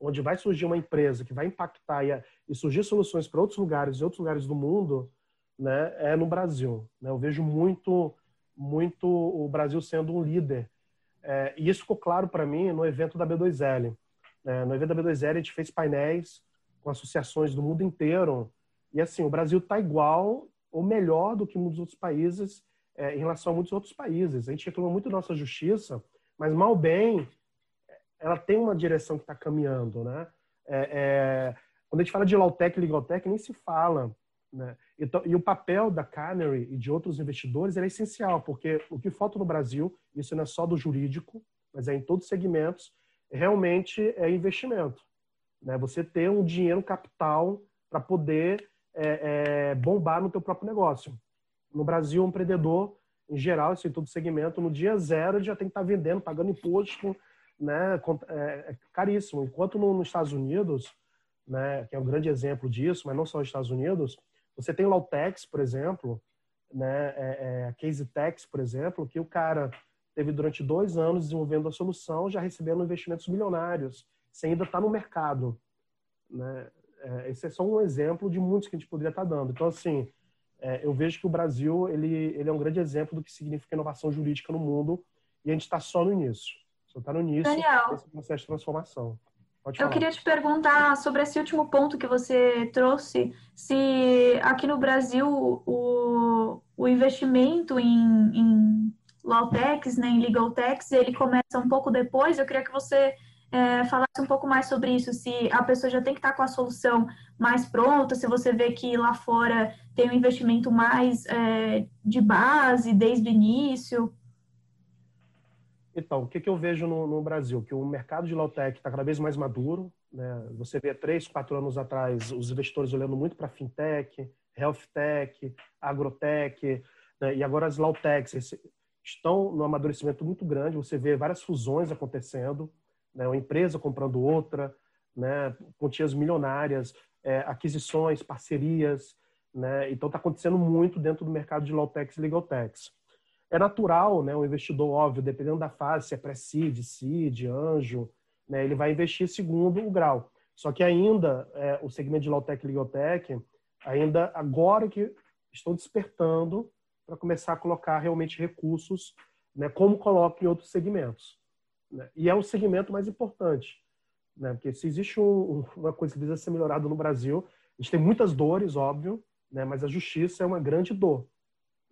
onde vai surgir uma empresa que vai impactar e, e surgir soluções para outros lugares e outros lugares do mundo, né, é no Brasil. Né? Eu vejo muito, muito o Brasil sendo um líder. É, e isso ficou claro para mim no evento da B2L. É, no evento da B2L, a gente fez painéis com associações do mundo inteiro. E assim, o Brasil está igual ou melhor do que muitos outros países é, em relação a muitos outros países. A gente reclama muito da nossa justiça, mas mal bem, ela tem uma direção que está caminhando, né? É, é, quando a gente fala de Lautec e Legaltech, nem se fala. Né? Então, e o papel da Canary e de outros investidores é essencial, porque o que falta no Brasil, isso não é só do jurídico, mas é em todos os segmentos, realmente é investimento. Né? Você ter um dinheiro capital para poder é, é, bombar no teu próprio negócio. No Brasil, um empreendedor, em geral, isso em todo segmento, no dia zero já tem que estar tá vendendo, pagando imposto, né? É, é caríssimo. Enquanto no, nos Estados Unidos, né, que é um grande exemplo disso, mas não só nos Estados Unidos, você tem o Lautex, por exemplo, né, é, é, Case Tex, por exemplo, que o cara teve durante dois anos desenvolvendo a solução, já recebendo investimentos milionários, sem ainda estar tá no mercado. Né? é, esse é só um exemplo de muitos que a gente poderia estar dando. Então, assim, é, eu vejo que o Brasil ele, ele é um grande exemplo do que significa inovação jurídica no mundo e a gente está só no início. Início Daniel, processo de transformação. eu queria te perguntar sobre esse último ponto que você trouxe, se aqui no Brasil o, o investimento em, em Lawtex, né, em Legaltex, ele começa um pouco depois. Eu queria que você é, falasse um pouco mais sobre isso, se a pessoa já tem que estar com a solução mais pronta, se você vê que lá fora tem um investimento mais é, de base desde o início. Então, o que, que eu vejo no, no, Brasil? Que o mercado de low-tech está cada vez mais maduro. Né? Você vê três, quatro anos atrás os investidores olhando muito para fintech, health tech, agrotech, né? e agora as low-techs estão no amadurecimento muito grande. Você vê várias fusões acontecendo, né? uma empresa comprando outra, né? quantias milionárias, é, aquisições, parcerias. Né? Então, está acontecendo muito dentro do mercado de low-techs e legal-techs. É natural, né, o investidor, óbvio, dependendo da fase, se é pré-seed, seed, anjo, né, ele vai investir segundo o grau. Só que ainda, é, o segmento de low-tech e legal-tech, ainda agora que estão despertando para começar a colocar realmente recursos, né, como coloca em outros segmentos. Né? E é o segmento mais importante, né? porque se existe um, uma coisa que precisa ser melhorada no Brasil, a gente tem muitas dores, óbvio, né? mas a justiça é uma grande dor,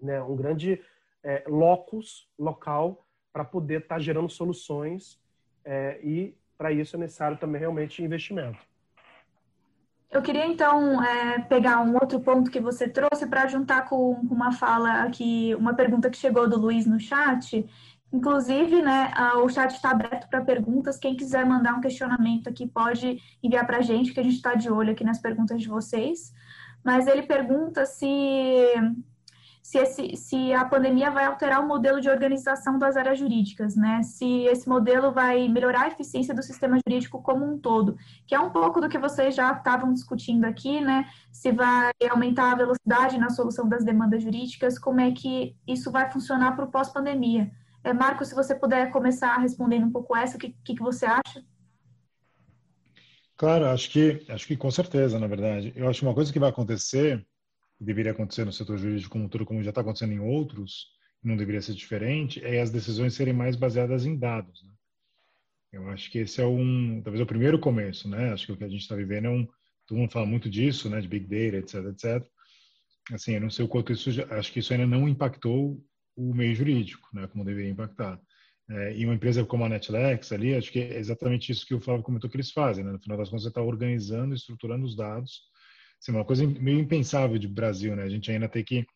né? um grande é, locus, local, para poder estar tá gerando soluções é, e para isso é necessário também realmente investimento. Eu queria então é, pegar um outro ponto que você trouxe para juntar com uma fala aqui, uma pergunta que chegou do Luiz no chat. Inclusive, né, o chat está aberto para perguntas. Quem quiser mandar um questionamento aqui pode enviar para a gente, que a gente está de olho aqui nas perguntas de vocês. Mas ele pergunta se se, esse, se a pandemia vai alterar o modelo de organização das áreas jurídicas, né? Se esse modelo vai melhorar a eficiência do sistema jurídico como um todo, que é um pouco do que vocês já estavam discutindo aqui, né? Se vai aumentar a velocidade na solução das demandas jurídicas, como é que isso vai funcionar para o pós-pandemia? É, Marco, se você puder começar respondendo um pouco essa, o que, que, que você acha? Claro, acho que acho que com certeza, na verdade. Eu acho que uma coisa que vai acontecer deveria acontecer no setor jurídico como todo, como já está acontecendo em outros, não deveria ser diferente, é as decisões serem mais baseadas em dados. Né? Eu acho que esse é um, talvez é o primeiro começo, né? Acho que o que a gente está vivendo é um, todo mundo fala muito disso, né? De big data, etc, etc. Assim, eu não sei o quanto isso, acho que isso ainda não impactou o meio jurídico, né? Como deveria impactar. É, e uma empresa como a Netlex ali, acho que é exatamente isso que o Flávio comentou que eles fazem, né? No final das contas, você está organizando, estruturando os dados Assim, uma coisa meio impensável de Brasil, né? A gente ainda tem que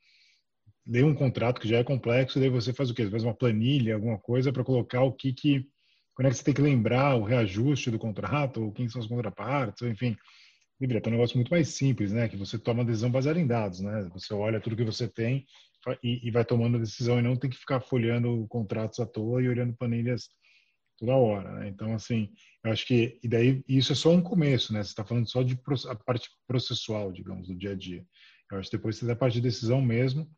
ler um contrato que já é complexo, daí você faz o quê? Você faz uma planilha, alguma coisa para colocar o que que quando é que você tem que lembrar o reajuste do contrato, ou quem são as contrapartes, ou enfim, deveria ter um negócio muito mais simples, né? Que você toma decisão baseada em dados, né? Você olha tudo que você tem e, e vai tomando a decisão e não tem que ficar folheando contratos à toa e olhando planilhas toda hora, né? Então, assim, eu acho que e daí isso é só um começo, né? Você está falando só de a parte processual, digamos, do dia a dia. Eu acho que depois você tem a parte de decisão mesmo,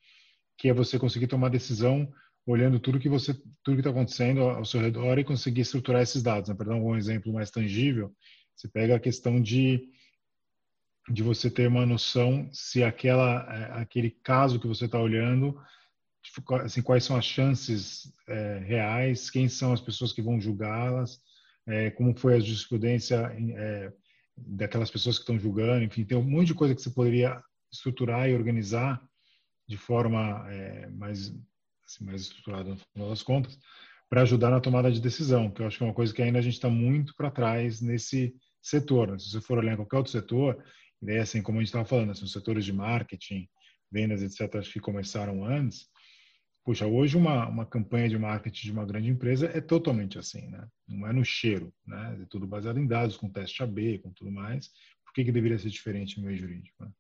que é você conseguir tomar decisão olhando tudo que você tudo que está acontecendo ao seu redor e conseguir estruturar esses dados. Né? Para dar um exemplo mais tangível, você pega a questão de de você ter uma noção se aquela é, aquele caso que você está olhando assim, quais são as chances é, reais, quem são as pessoas que vão julgá-las, é, como foi a jurisprudência é, daquelas pessoas que estão julgando, enfim, tem um monte de coisa que você poderia estruturar e organizar de forma é, mais, assim, mais estruturada no final das contas, para ajudar na tomada de decisão, que eu acho que é uma coisa que ainda a gente está muito para trás nesse setor. Né? Se você for olhar em qualquer outro setor, e daí, assim, como a gente estava falando, assim, os setores de marketing, vendas, etc., acho que começaram antes, Puxa, hoje uma, uma campanha de marketing de uma grande empresa é totalmente assim, né? Não é no cheiro, né? É tudo baseado em dados, com teste AB, com tudo mais. Por que, que deveria ser diferente no meio jurídico? Né?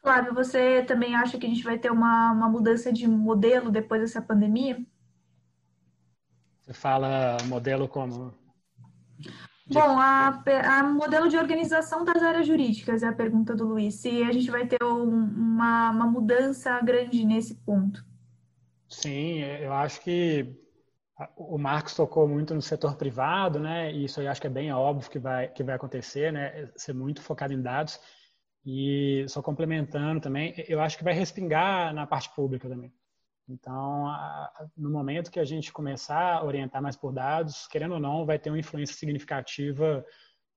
Flávio, você também acha que a gente vai ter uma, uma mudança de modelo depois dessa pandemia? Você fala modelo como? Bom, a, a, modelo de organização das áreas jurídicas é a pergunta do Luiz. Se a gente vai ter um, uma, uma mudança grande nesse ponto. Sim, eu acho que o Marcos tocou muito no setor privado, né? E isso eu acho que é bem óbvio que vai, que vai acontecer, né? Ser muito focado em dados. E só complementando também, eu acho que vai respingar na parte pública também. Então, no momento que a gente começar a orientar mais por dados, querendo ou não, vai ter uma influência significativa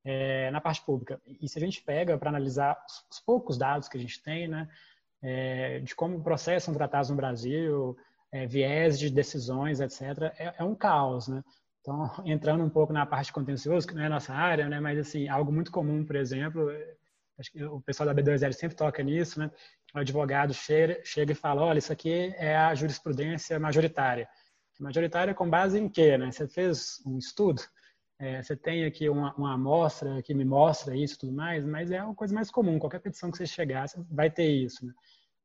é, na parte pública. E se a gente pega para analisar os, poucos dados que a gente tem, né, é, de como processos são tratados no Brasil, é, viés de decisões, etc., é, é, um caos, né? Então, entrando um pouco na parte contenciosa, que não é nossa área, né, mas assim, algo muito comum, por exemplo, o pessoal da B2L sempre toca nisso, né? O advogado chega, e fala, olha, isso aqui é a jurisprudência majoritária. Majoritária com base em quê, né? Você fez um estudo, é, você tem aqui uma, uma amostra que me mostra isso e tudo mais, mas é uma coisa mais comum. Qualquer petição que você chegar, você vai ter isso. Né?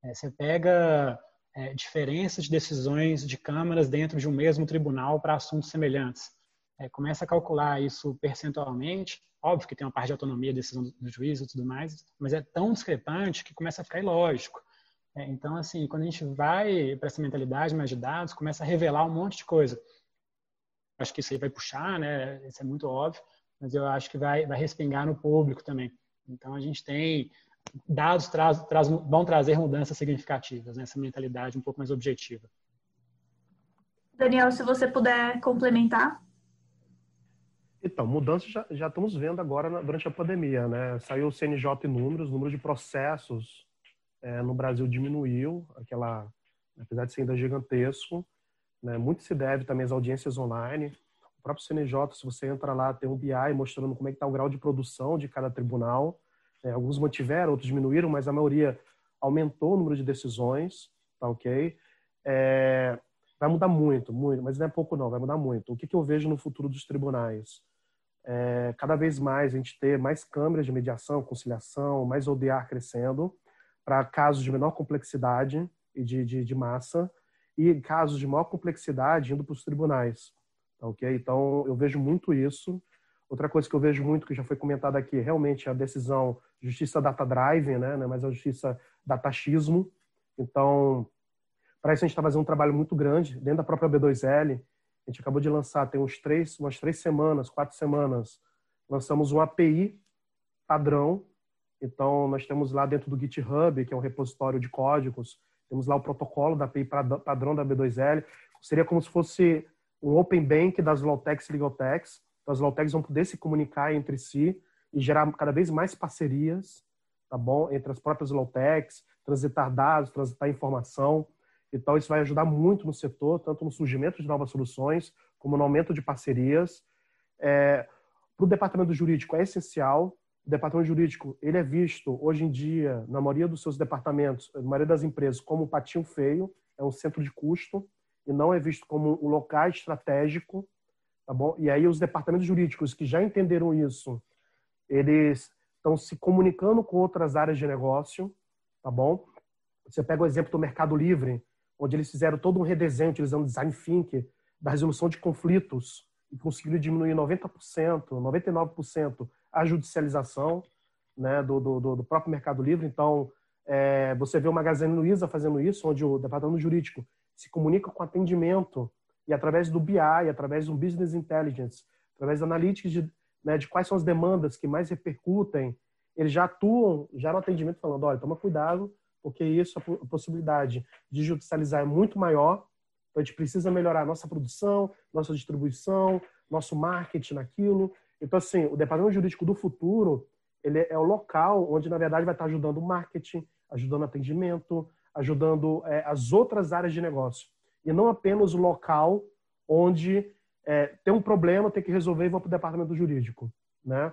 É, você pega é, diferenças de decisões de câmaras dentro de um mesmo tribunal para assuntos semelhantes. É, começa a calcular isso percentualmente. Óbvio que tem uma parte de autonomia, decisão do, juiz e tudo mais, mas é tão discrepante que começa a ficar ilógico. É, então, assim, quando a gente vai para essa mentalidade mais de dados, começa a revelar um monte de coisa acho que isso aí vai puxar, né? Isso é muito óbvio, mas eu acho que vai, vai respingar no público também. Então, a gente tem dados traz, traz, vão trazer mudanças significativas, né? mentalidade um pouco mais objetiva. Daniel, se você puder complementar. Então, mudanças já, já estamos vendo agora na, durante a pandemia, né? Saiu o CNJ em números, o número de processos é, no Brasil diminuiu, aquela, apesar de ser ainda gigantesco, né? Muito se deve também às audiências online. O próprio CNJ, se você entra lá, tem um BI mostrando como é que está o grau de produção de cada tribunal. É, alguns mantiveram, outros diminuíram, mas a maioria aumentou o número de decisões, tá ok? É, vai mudar muito, muito, mas não é pouco não, vai mudar muito. O que, que eu vejo no futuro dos tribunais? É, cada vez mais a gente ter mais câmeras de mediação, conciliação, mais ODR crescendo para casos de menor complexidade e de, de, de massa, e casos de maior complexidade indo para os tribunais. Tá ok? Então, eu vejo muito isso. Outra coisa que eu vejo muito, que já foi comentada aqui, realmente é a decisão justiça data driving, né? É mas a justiça datashismo. Então, para isso a gente está fazendo um trabalho muito grande dentro da própria B2L. A gente acabou de lançar, tem uns três, umas três semanas, quatro semanas, lançamos um API padrão. Então, nós temos lá dentro do GitHub, que é um repositório de códigos, temos lá o protocolo da API padrão da B2L. Seria como se fosse um open bank das Lawtechs e Legaltechs. Então, as Lawtechs vão poder se comunicar entre si e gerar cada vez mais parcerias, tá bom? Entre as próprias Lawtechs, transitar dados, transitar informação. Então, isso vai ajudar muito no setor, tanto no surgimento de novas soluções, como no aumento de parcerias. É, Para o departamento jurídico é essencial, o departamento jurídico ele é visto hoje em dia na maioria dos seus departamentos, na maioria das empresas, como um patinho feio, é um centro de custo e não é visto como um local estratégico, tá bom? E aí os departamentos jurídicos que já entenderam isso, eles estão se comunicando com outras áreas de negócio, tá bom? Você pega o exemplo do Mercado Livre, onde eles fizeram todo um redesenho utilizando design thinking da resolução de conflitos e conseguiram diminuir 90%, 99% a judicialização né, do, do, do, próprio Mercado Livre. Então, é, você vê o Magazine Luiza fazendo isso, onde o departamento jurídico se comunica com atendimento e através do BI, através do Business Intelligence, através da analytics de, né, de quais são as demandas que mais repercutem, eles já atuam já no atendimento falando, olha, toma cuidado, porque isso, a possibilidade de judicializar é muito maior, então a gente precisa melhorar nossa produção, nossa distribuição, nosso marketing naquilo, então, assim, o departamento jurídico do futuro ele é o local onde, na verdade, vai estar ajudando o marketing, ajudando o atendimento, ajudando é, as outras áreas de negócio. E não apenas o local onde é, tem um problema, tem que resolver e vou para o departamento jurídico. Né?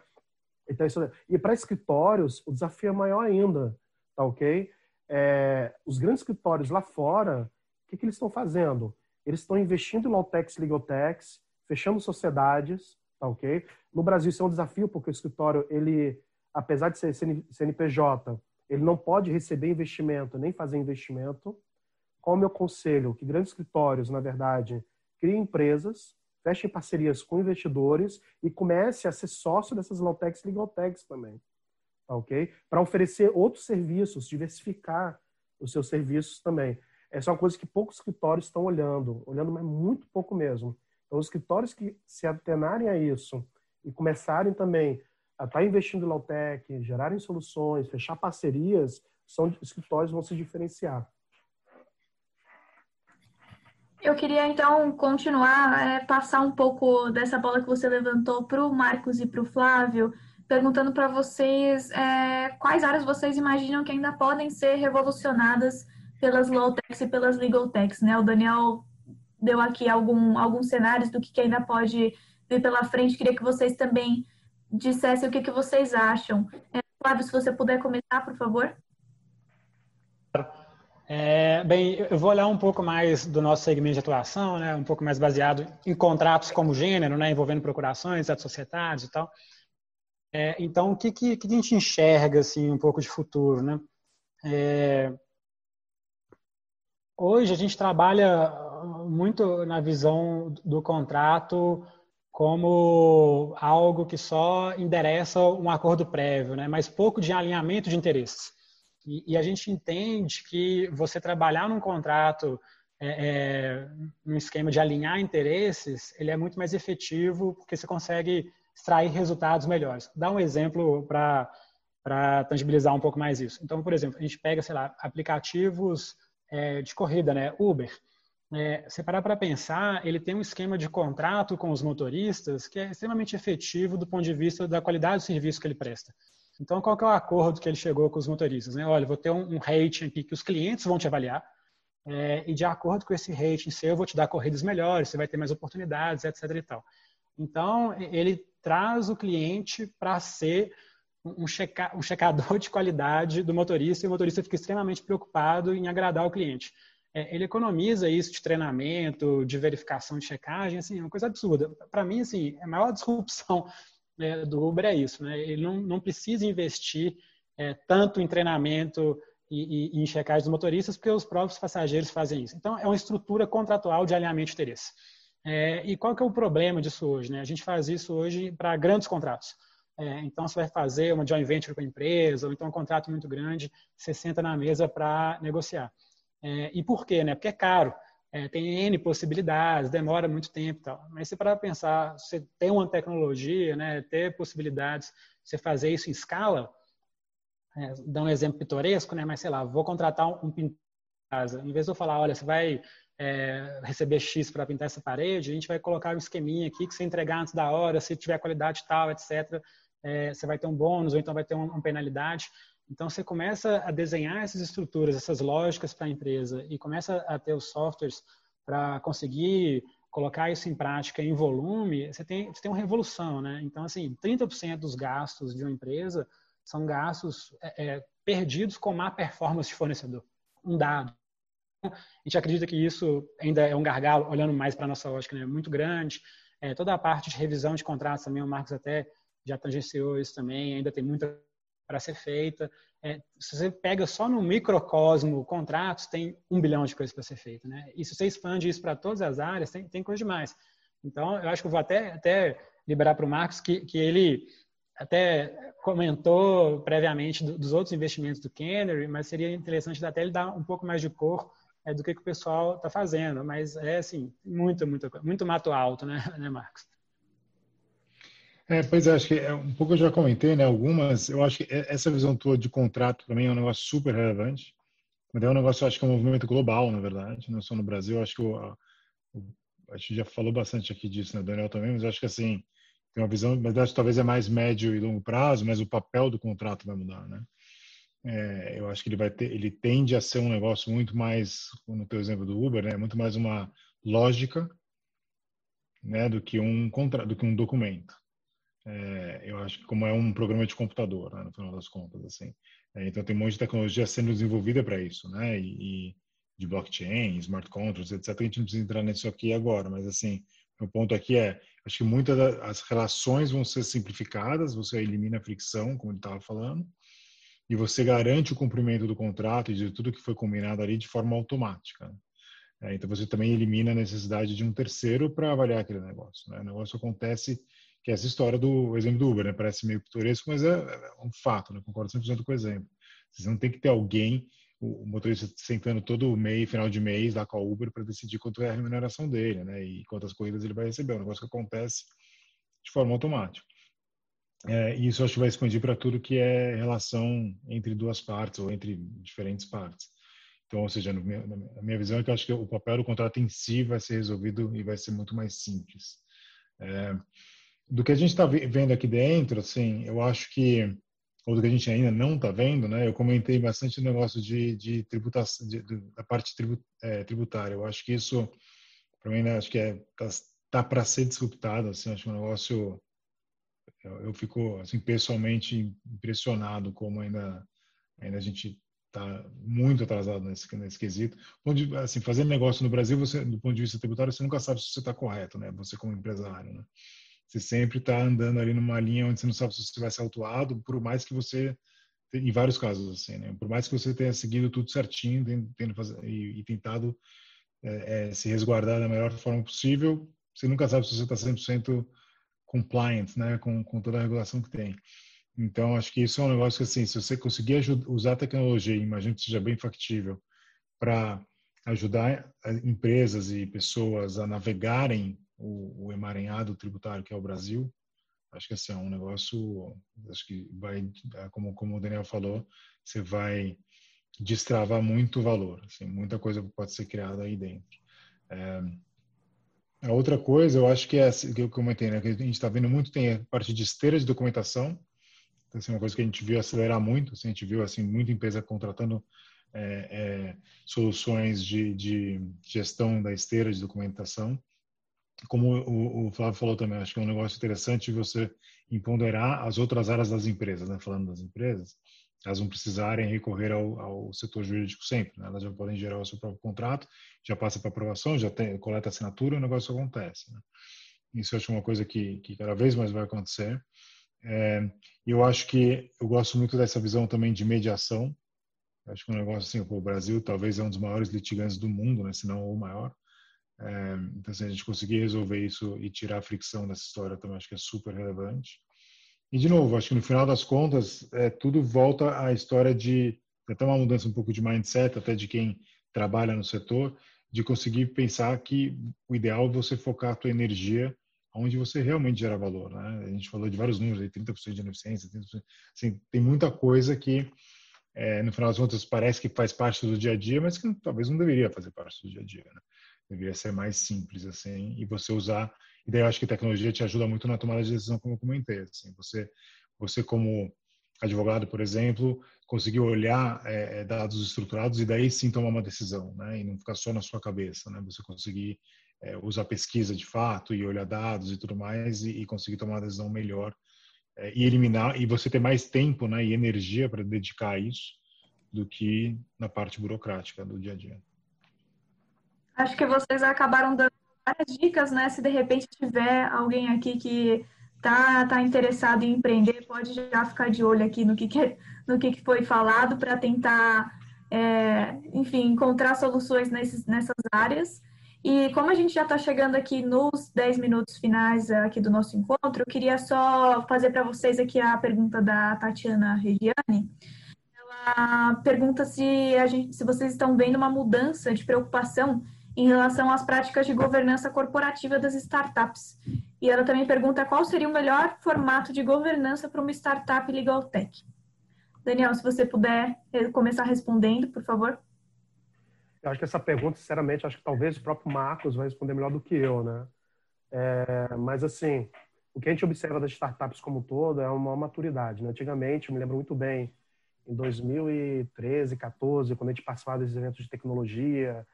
Então, isso, e para escritórios, o desafio é maior ainda, tá ok? É, os grandes escritórios lá fora, o que, que eles estão fazendo? Eles estão investindo em Lawtex, Legaltex, fechando sociedades, tá ok? No Brasil isso é um desafio porque o escritório ele, apesar de ser CNPJ, ele não pode receber investimento nem fazer investimento. Qual o meu conselho? Que grandes escritórios, na verdade, criem empresas, fechem parcerias com investidores e comece a ser sócio dessas Lawtechs e Legaltechs também, ok? Para oferecer outros serviços, diversificar os seus serviços também. Essa é uma coisa que poucos escritórios estão olhando, olhando, mas muito pouco mesmo. Então, os escritórios que se atenarem a isso e começarem também a estar tá investindo em Lautec, gerarem soluções, fechar parcerias, são escritórios que vão se diferenciar. Eu queria então continuar, é, passar um pouco dessa bola que você levantou para o Marcos e para o Flávio, perguntando para vocês é, quais áreas vocês imaginam que ainda podem ser revolucionadas pelas low techs e pelas legal techs, né? O Daniel deu aqui algum, alguns cenários do que, que ainda pode vir pela frente. Queria que vocês também dissessem o que, que vocês acham. É, Flávio, se você puder começar, por favor. É, bem, eu vou olhar um pouco mais do nosso segmento de atuação, né, um pouco mais baseado em contratos como gênero, né, envolvendo procurações, atos societários e tal. É, então, o que, que, que, a gente enxerga assim, um pouco de futuro? Né? É, hoje a gente trabalha muito na visão do contrato como algo que só endereça um acordo prévio, né? mas pouco de alinhamento de interesses. E, e a gente entende que você trabalhar num contrato, é, é, num esquema de alinhar interesses, ele é muito mais efetivo porque você consegue extrair resultados melhores. Dá um exemplo para para tangibilizar um pouco mais isso. Então, por exemplo, a gente pega, sei lá, aplicativos é, de corrida, né? Uber. É, se parar para pensar, ele tem um esquema de contrato com os motoristas que é extremamente efetivo do ponto de vista da qualidade do serviço que ele presta. Então, qual que é o acordo que ele chegou com os motoristas? Né? Olha, vou ter um, um rating aqui que os clientes vão te avaliar, é, e de acordo com esse rating seu, eu vou te dar corridas melhores, você vai ter mais oportunidades, etc. E tal. Então, ele traz o cliente para ser um, checa, um checador de qualidade do motorista, e o motorista fica extremamente preocupado em agradar o cliente. É, ele economiza isso de treinamento, de verificação de checagem, assim, é uma coisa absurda. Para mim, assim, a maior disrupção né, do Uber é isso, né? Ele não, não precisa investir é, tanto em treinamento e, e, em checagem dos motoristas, porque os próprios passageiros fazem isso. Então, é uma estrutura contratual de alinhamento de interesse. É, e qual que é o problema disso hoje? Né? A gente faz isso hoje para grandes contratos. É, então, você vai fazer uma joint venture com a empresa, ou então um contrato muito grande, você senta na mesa para negociar. É, e por quê? Né? Porque é caro. É, tem N possibilidades, demora muito tempo e tal. Mas se para pensar, você tem uma tecnologia, né, ter possibilidades, você fazer isso em escala, é, dar um exemplo pitoresco, né, mas sei lá, vou contratar um, um pintor casa. Em vez de eu falar, olha, você vai é, receber X para pintar essa parede, a gente vai colocar um esqueminha aqui que você entregar antes da hora, se tiver qualidade tal, etc., é, você vai ter um bônus ou então vai ter uma, uma penalidade. Então, você começa a desenhar essas estruturas, essas lógicas para a empresa e começa a ter os softwares para conseguir colocar isso em prática em volume, você tem, você tem uma revolução, né? Então, assim, 30% dos gastos de uma empresa são gastos é, é, perdidos com má performance de fornecedor. Um dado. A gente acredita que isso ainda é um gargalo, olhando mais para a nossa lógica, né? muito grande. É, toda a parte de revisão de contratos também, o Marcos até já tangenciou isso também, ainda tem muita para ser feita. É, se você pega só no microcosmo contratos, tem um bilhão de coisas para ser feita. Né? E se você expande isso para todas as áreas, tem, tem coisa demais. Então, eu acho que eu vou até, até liberar para o Marcos que, que ele até comentou previamente do, dos outros investimentos do Canary, mas seria interessante até ele dar um pouco mais de cor é, do que, que o pessoal está fazendo. Mas é assim, muito, muito, muito mato alto, né, né Marcos? É, pois é, acho que é, um pouco eu já comentei, né? Algumas, eu acho que essa visão tua de contrato para mim é um negócio super relevante. Mas é um negócio, acho que é um movimento global, na verdade, não só no Brasil. Acho que o, a, a gente já falou bastante aqui disso, né, Daniel também, mas acho que assim, tem uma visão, mas acho que talvez é mais médio e longo prazo, mas o papel do contrato vai mudar, né? É, eu acho que ele vai ter, ele tende a ser um negócio muito mais, no teu exemplo do Uber, né? Muito mais uma lógica, né? Do que um contrato, do que um documento. É, eu acho que como é um programa de computador, né, no final das contas, assim. É, então tem um monte de tecnologia sendo desenvolvida para isso, né? E, e, de blockchain, smart contracts, etc. A gente não precisa entrar nisso aqui agora, mas assim, o ponto aqui é, acho que muitas das relações vão ser simplificadas, você elimina a fricção, como ele estava falando, e você garante o cumprimento do contrato e de tudo que foi combinado ali de forma automática. Né? É, então você também elimina a necessidade de um terceiro para avaliar aquele negócio. Né? O negócio acontece que é essa história do exemplo do Uber, né? Parece meio pitoresco, mas é, é um fato, né? Concordo 100% com o exemplo. Você não tem que ter alguém, o motorista sentando todo mês, final de mês, lá com a Uber para decidir quanto é a remuneração dele, né? E quantas corridas ele vai receber. É um negócio que acontece de forma automática. É, isso acho que vai expandir para tudo que é relação entre duas partes ou entre diferentes partes. Então, ou seja, na minha visão é que acho que o papel do contrato em si vai ser resolvido e vai ser muito mais simples. É, do que a gente está vendo aqui dentro, assim, eu acho que, ou do que a gente ainda não está vendo, né? Eu comentei bastante o negócio de, de tributação, de, de, da parte tribut, é, tributária. Eu acho que isso, para mim, né, acho que é, tá, tá para ser disruptado, assim, acho é um negócio eu, eu fico assim pessoalmente impressionado como ainda ainda a gente está muito atrasado nesse, nesse quesito. Onde, assim, fazer negócio no Brasil, você, do ponto de vista tributário, você nunca sabe se você está correto, né? Você como empresário, né? Você sempre está andando ali numa linha onde você não sabe se você vai ser autuado, por mais que você, em vários casos, assim, né? Por mais que você tenha seguido tudo certinho, tendo, fazer, e, e, tentado é, é, se resguardar da melhor forma possível, você nunca sabe se você está 100% compliant, né? Com, com toda a regulação que tem. Então, acho que isso é um negócio que, assim, se você conseguir usar a tecnologia, imagino que seja bem factível, para ajudar empresas e pessoas a navegarem o, o, emaranhado tributário que é o Brasil, acho que assim, é um negócio, acho que vai, como, como o Daniel falou, você vai destravar muito valor, assim, muita coisa pode ser criada aí dentro. É, a outra coisa, eu acho que é, que eu comentei, né, que a gente está vendo muito, tem a parte de esteira de documentação, então, assim, uma coisa que a gente viu acelerar muito, assim, a gente viu assim muita empresa contratando é, é, soluções de, de, gestão da esteira de documentação. Como o, o, Flávio falou também, acho que é um negócio interessante você empoderar as outras áreas das empresas, né? Falando das empresas, elas não precisarem recorrer ao, ao setor jurídico sempre, né? Elas já podem gerar o seu próprio contrato, já passa para aprovação, já tem, coleta assinatura o negócio acontece. Né? Isso eu acho uma coisa que, que cada vez mais vai acontecer. É, eu acho que eu gosto muito dessa visão também de mediação. Eu acho que é um negócio assim, o Brasil talvez é um dos maiores litigantes do mundo, né, se não o maior. É, então, se a gente conseguir resolver isso e tirar a fricção dessa história, também acho que é super relevante. E, de novo, acho que no final das contas, é, tudo volta à história de até uma mudança um pouco de mindset, até de quem trabalha no setor, de conseguir pensar que o ideal é você focar a tua energia onde você realmente gera valor. Né? A gente falou de vários números, 30% de ineficiência, 30%, assim, tem muita coisa que, é, no final das contas, parece que faz parte do dia a dia, mas que talvez não deveria fazer parte do dia a dia. Né? Deveria ser mais simples, assim, e você usar... E daí eu acho que tecnologia te ajuda muito na tomada de decisão, como eu comentei. Assim, você, você como advogado, por exemplo, conseguir olhar é, é, dados estruturados e daí sim tomar uma decisão, né? E não ficar só na sua cabeça, né? Você conseguir é, usar pesquisa de fato e olhar dados e tudo mais e, e conseguir tomar uma decisão melhor é, e eliminar e você ter mais tempo né, e energia para dedicar a isso do que na parte burocrática do dia a dia. Acho que vocês acabaram dando várias dicas, né? Se de repente tiver alguém aqui que tá, tá interessado em empreender, pode já ficar de olho aqui no que, que no que, que foi falado para tentar, é, enfim, encontrar soluções nesses, nessas áreas. E como a gente já está chegando aqui nos 10 minutos finais aqui do nosso encontro, eu queria só fazer para vocês aqui a pergunta da Tatiana Regiane. Ela pergunta se, a gente, se vocês estão vendo uma mudança de preocupação em relação às práticas de governança corporativa das startups. E ela também pergunta qual seria o melhor formato de governança para uma startup legal tech. Daniel, se você puder começar respondendo, por favor. Eu acho que essa pergunta, sinceramente, acho que talvez o próprio Marcos vai responder melhor do que eu, né? É, mas, assim, o que a gente observa das startups como um todo é uma maturidade. Né? Antigamente, eu me lembro muito bem, em 2013, 14, quando a gente participava desses eventos de tecnologia,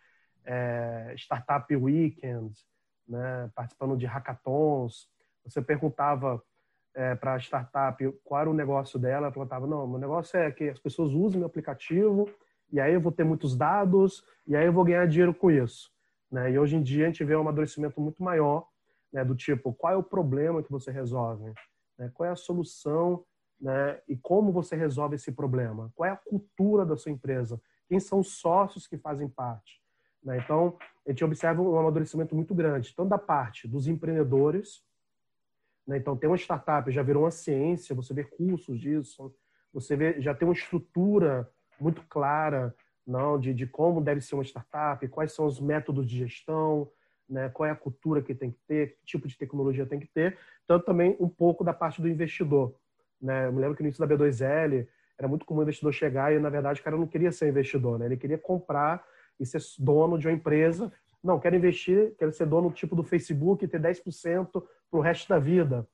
é, Startup Weekend, né? participando de hackathons, você perguntava é, para a startup qual era o negócio dela, ela perguntava, não, meu negócio é que as pessoas usem meu aplicativo e aí eu vou ter muitos dados, e aí eu vou ganhar dinheiro com isso. Né? E hoje em dia a gente vê um amadurecimento muito maior, né, do tipo, qual é o problema que você resolve? Né? Qual é a solução né, e como você resolve esse problema? Qual é a cultura da sua empresa? Quem são os sócios que fazem parte? Né? Então, a gente observa um amadurecimento muito grande, tanto da parte dos empreendedores, né? então tem uma startup, já virou uma ciência, você vê cursos disso, você vê, já tem uma estrutura muito clara não de, de como deve ser uma startup, quais são os métodos de gestão, né, qual é a cultura que tem que ter, que tipo de tecnologia tem que ter, tanto também um pouco da parte do investidor. Né? Eu me lembro que no início da B2L era muito comum o investidor chegar e, na verdade, o cara não queria ser investidor, né? ele queria comprar e ser dono de uma empresa. Não, quero investir, quero ser dono tipo do Facebook e ter 10% para o resto da vida.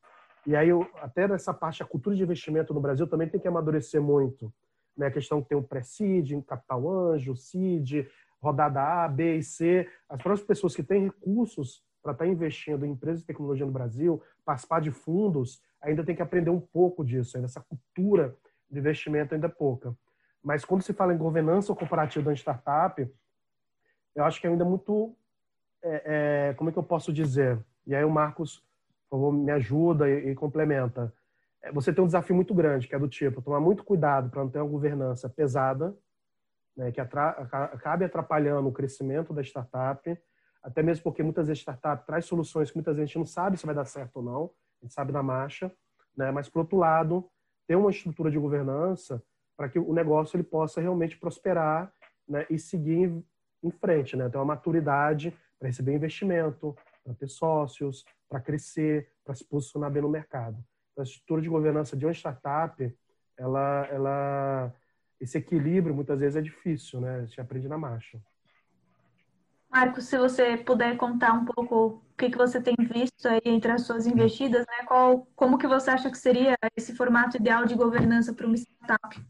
E aí, até nessa parte, a cultura de investimento no Brasil também tem que amadurecer muito né? a questão que tem o pré-seed, capital anjo, seed, rodada A, B e C. As próprias pessoas que têm recursos para estar tá investindo em empresas de tecnologia no Brasil, participar de fundos, ainda tem que aprender um pouco disso, ainda essa cultura de investimento ainda é pouca. Mas quando se fala em governança corporativa da startup, eu acho que ainda é muito, é, é, como é que eu posso dizer? E aí o Marcos, por favor, me ajuda e, e complementa. É, você tem um desafio muito grande, que é do tipo, tomar muito cuidado para não ter uma governança pesada, né, que atra acabe atrapalhando o crescimento da startup, até mesmo porque muitas vezes startup traz soluções que muitas vezes a gente não sabe se vai dar certo ou não, a gente sabe da marcha, né, mas por outro lado, ter uma estrutura de governança para que o negócio ele possa realmente prosperar né, e seguir em, frente, né, ter uma maturidade para receber investimento, para ter sócios, para crescer, para se posicionar bem no mercado. Então, a estrutura de governança de uma startup, ela, ela esse equilíbrio muitas vezes é difícil, né? A gente aprende na marcha. Marcos, se você puder contar um pouco o que, que você tem visto aí entre as suas investidas, né? Qual, como que você acha que seria esse formato ideal de governança para uma startup?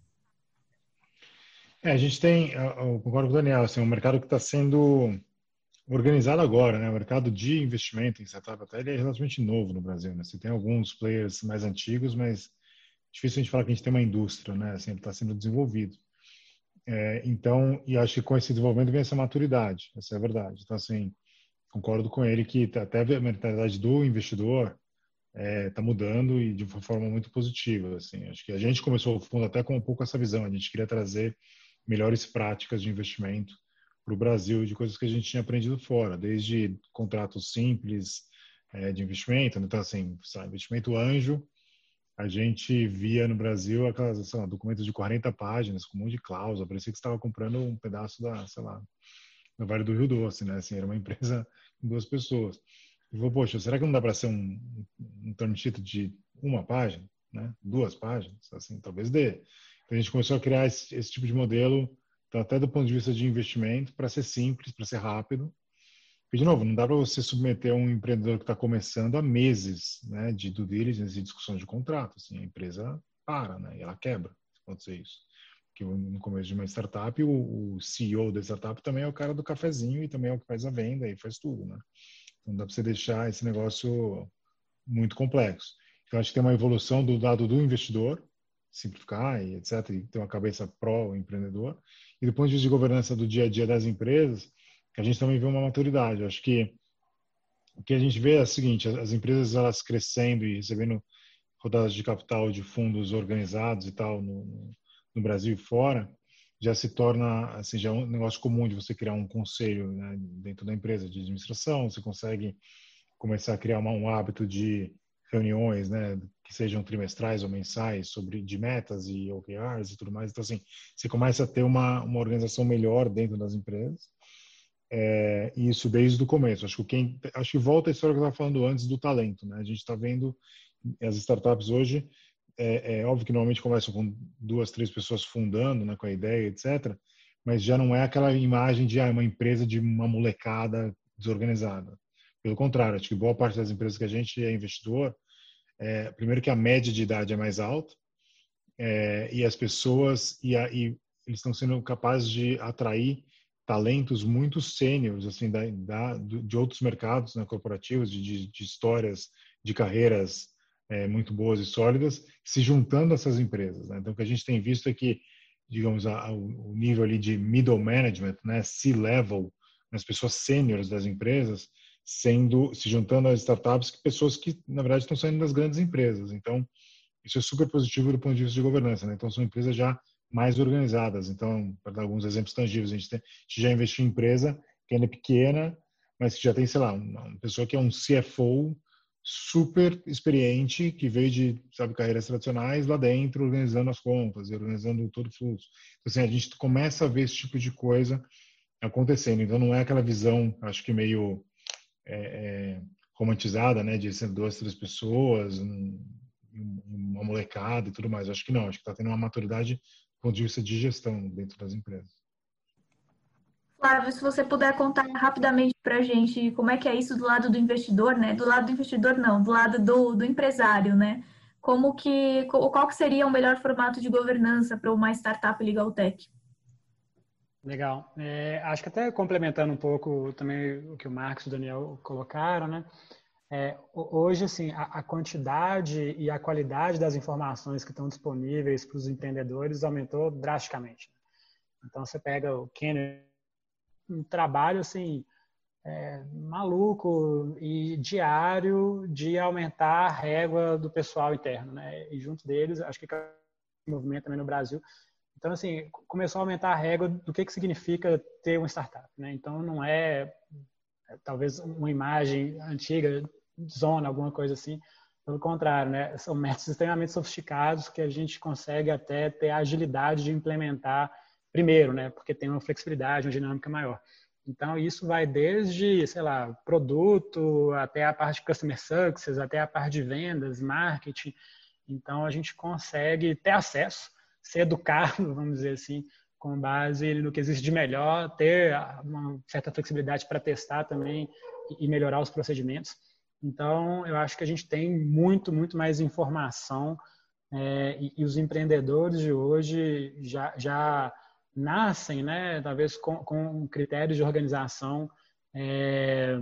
É, a gente tem, eu concordo com o Daniel, assim, um mercado que está sendo organizado agora, né? O mercado de investimento em startup até ele é relativamente novo no Brasil, né? Você tem alguns players mais antigos, mas difícil a gente falar que a gente tem uma indústria, né? Assim, ele está sendo desenvolvido. É, então, e acho que com esse desenvolvimento vem essa maturidade, essa é a verdade. Então, assim, concordo com ele que até a mentalidade do investidor está é, tá mudando e de uma forma muito positiva. Assim, acho que a gente começou o fundo até com um pouco essa visão. A gente queria trazer melhores práticas de investimento para o Brasil de coisas que a gente tinha aprendido fora, desde contratos simples é, de investimento, então assim, investimento anjo a gente via no Brasil aquelas sei lá, documentos de 40 páginas com um monte de cláusula, parecia que estava comprando um pedaço da, sei lá, do Vale do Rio Doce, né? Assim, era uma empresa com duas pessoas. E falou, poxa, será que não dá para ser um, um term de uma página, né? Duas páginas, assim, talvez dê. Então a gente começou a criar esse, esse tipo de modelo, então, até do ponto de vista de investimento, para ser simples, para ser rápido, e, de novo, não dá para você submeter um empreendedor que está começando a meses né, de due diligence e discussão de contrato. Assim, a empresa para, né, e ela quebra se acontecer isso. Porque no começo de uma startup, o, o, CEO da startup também é o cara do cafezinho e também é o que faz a venda e faz tudo. Né? Então, dá para você deixar esse negócio muito complexo. Então, acho que tem uma evolução do lado do investidor, simplificar e etc., e ter uma cabeça pró-empreendedor. E do ponto de vista de governança do dia a dia das empresas, a gente também vê uma maturidade. Eu acho que o que a gente vê é o seguinte: as empresas elas crescendo e recebendo rodadas de capital de fundos organizados e tal no, no Brasil e fora, já se torna assim já é um negócio comum de você criar um conselho né, dentro da empresa de administração. Você consegue começar a criar uma, um hábito de reuniões, né, que sejam trimestrais ou mensais sobre de metas e OKRs e tudo mais. Então assim, você começa a ter uma uma organização melhor dentro das empresas é, isso desde o começo. Acho que quem, acho que volta a história que eu estava falando antes do talento, né? A gente está vendo as startups hoje, é, é, óbvio que normalmente começam com duas, três pessoas fundando, né, com a ideia, etc. Mas já não é aquela imagem de ah, uma empresa de uma molecada desorganizada. Pelo contrário, acho que boa parte das empresas que a gente é investidor, é, primeiro que a média de idade é mais alta é, e as pessoas e, a, e eles estão sendo capazes de atrair talentos muito sêniores assim da, da, de outros mercados né, corporativos de, de, de histórias de carreiras é, muito boas e sólidas se juntando a essas empresas né? então o que a gente tem visto é que digamos a, o nível ali de middle management né C-level as pessoas sêniores das empresas sendo se juntando às startups que pessoas que na verdade estão saindo das grandes empresas então isso é super positivo do ponto de vista de governança né? então são empresas já mais organizadas. Então, para dar alguns exemplos tangíveis, a gente, tem, a gente já investiu em empresa que ainda é pequena, mas que já tem, sei lá, uma pessoa que é um CFO super experiente, que veio de, sabe, carreiras tradicionais lá dentro, organizando as contas, organizando todo o fluxo. Então, assim, a gente começa a ver esse tipo de coisa acontecendo. Então, não é aquela visão, acho que meio é, é, romantizada, né, de ser duas, três pessoas, um, uma molecada e tudo mais. Acho que não, acho que está tendo uma maturidade ponto de vista de gestão dentro das empresas. Flávio, se você puder contar rapidamente para a gente como é que é isso do lado do investidor, né? Do lado do investidor não, do lado do, do empresário, né? Como que, qual que seria o melhor formato de governança para uma startup legal tech? Legal. É, acho que até complementando um pouco também o que o Marcos e o Daniel colocaram, né? É, hoje, assim, a, a, quantidade e a qualidade das informações que estão disponíveis para os empreendedores aumentou drasticamente. Então, você pega o Kenner, um trabalho, assim, é, maluco e diário de aumentar a régua do pessoal interno, né? E junto deles, acho que movimento também no Brasil. Então, assim, começou a aumentar a régua do que, que significa ter uma startup, né? Então, não é, é talvez uma imagem antiga zona, alguma coisa assim. Pelo contrário, né? São métodos extremamente sofisticados que a gente consegue até ter a agilidade de implementar primeiro, né? Porque tem uma flexibilidade, uma dinâmica maior. Então, isso vai desde, sei lá, produto, até a parte de customer success, até a parte de vendas, marketing. Então, a gente consegue ter acesso, ser educado, vamos dizer assim, com base no que existe de melhor, ter uma certa flexibilidade para testar também e melhorar os procedimentos. Então, eu acho que a gente tem muito, muito mais informação é, e, e, os empreendedores de hoje já, já nascem, né, talvez com, com critérios de organização é,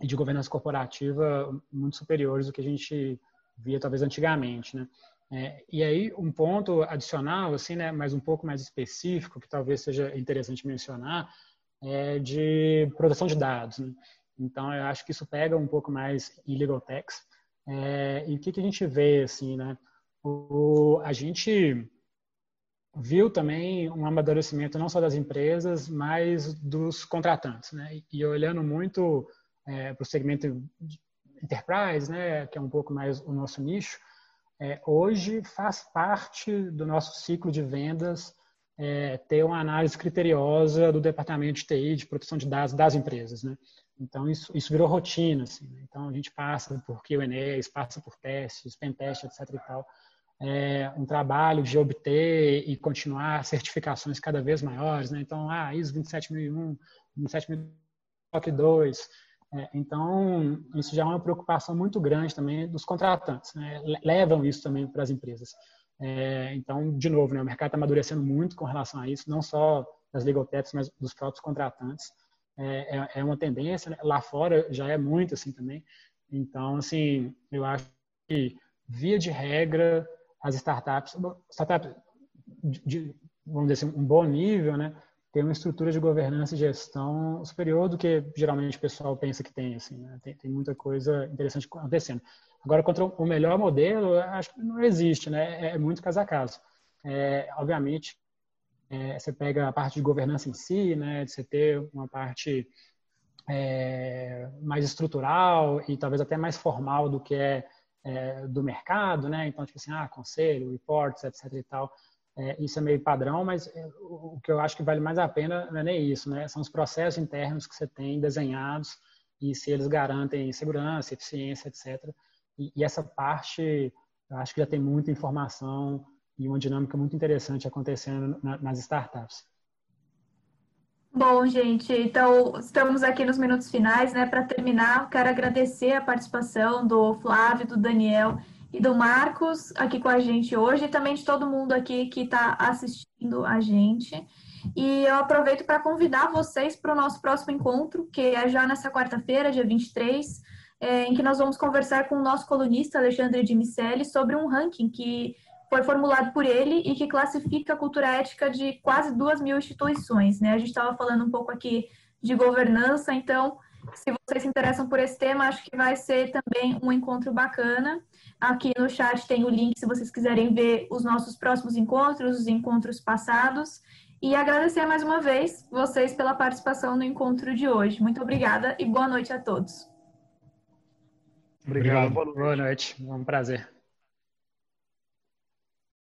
e de governança corporativa muito superiores do que a gente via talvez antigamente, né? É, e aí um ponto adicional, assim, né, mas um pouco mais específico que talvez seja interessante mencionar é de proteção de dados. Né? Então, eu acho que isso pega um pouco mais em legal techs. É, e o que, que, a gente vê, assim, né? O, a gente viu também um amadurecimento não só das empresas, mas dos contratantes, né? E, olhando muito é, para o segmento enterprise, né, que é um pouco mais o nosso nicho, é, hoje faz parte do nosso ciclo de vendas é, ter uma análise criteriosa do departamento de TI, de proteção de dados das empresas, né? Então, isso, isso virou rotina. Assim, né? Então, a gente passa por Q&As, passa por testes, pentest, etc. e tal. É um trabalho de obter e continuar certificações cada vez maiores. Né? Então, ah, ISO 27001, 27002. É, então, isso já é uma preocupação muito grande também dos contratantes. Né? Levam isso também para as empresas. É, então, de novo, né, o mercado está amadurecendo muito com relação a isso, não só das legal mas dos próprios contratantes é, é, é uma tendência, né? lá fora já é muito assim também. Então, assim, eu acho que, via de regra, as startups, startups de, de, vamos dizer assim, um bom nível, né? Tem uma estrutura de governança e gestão superior do que geralmente o pessoal pensa que tem, assim, né? tem, tem, muita coisa interessante acontecendo. Agora, contra o melhor modelo, acho que não existe, né? É, é muito caso a caso. É, obviamente, é, você pega a parte de governança em si, né, de você ter uma parte é, mais estrutural e talvez até mais formal do que é, é, do mercado, né? Então, tipo assim, ah, conselho, reports, etc e tal. É, isso é meio padrão, mas é, o que eu acho que vale mais a pena não é nem isso, né? São os processos internos que você tem desenhados e se eles garantem segurança, eficiência, etc. E, e essa parte, eu acho que já tem muita informação e uma dinâmica muito interessante acontecendo na, nas startups. Bom, gente, então estamos aqui nos minutos finais, né? Para terminar, quero agradecer a participação do Flávio, do Daniel e do Marcos aqui com a gente hoje e também de todo mundo aqui que está assistindo a gente. E eu aproveito para convidar vocês para o nosso próximo encontro, que é já nessa quarta-feira, dia 23, é, em que nós vamos conversar com o nosso colunista Alexandre de Micelli sobre um ranking que foi formulado por ele e que classifica a cultura ética de quase duas mil instituições. Né? A gente estava falando um pouco aqui de governança, então, se vocês se interessam por esse tema, acho que vai ser também um encontro bacana. Aqui no chat tem o link se vocês quiserem ver os nossos próximos encontros, os encontros passados. E agradecer mais uma vez vocês pela participação no encontro de hoje. Muito obrigada e boa noite a todos. Obrigado. Boa noite. Boa noite. É um prazer.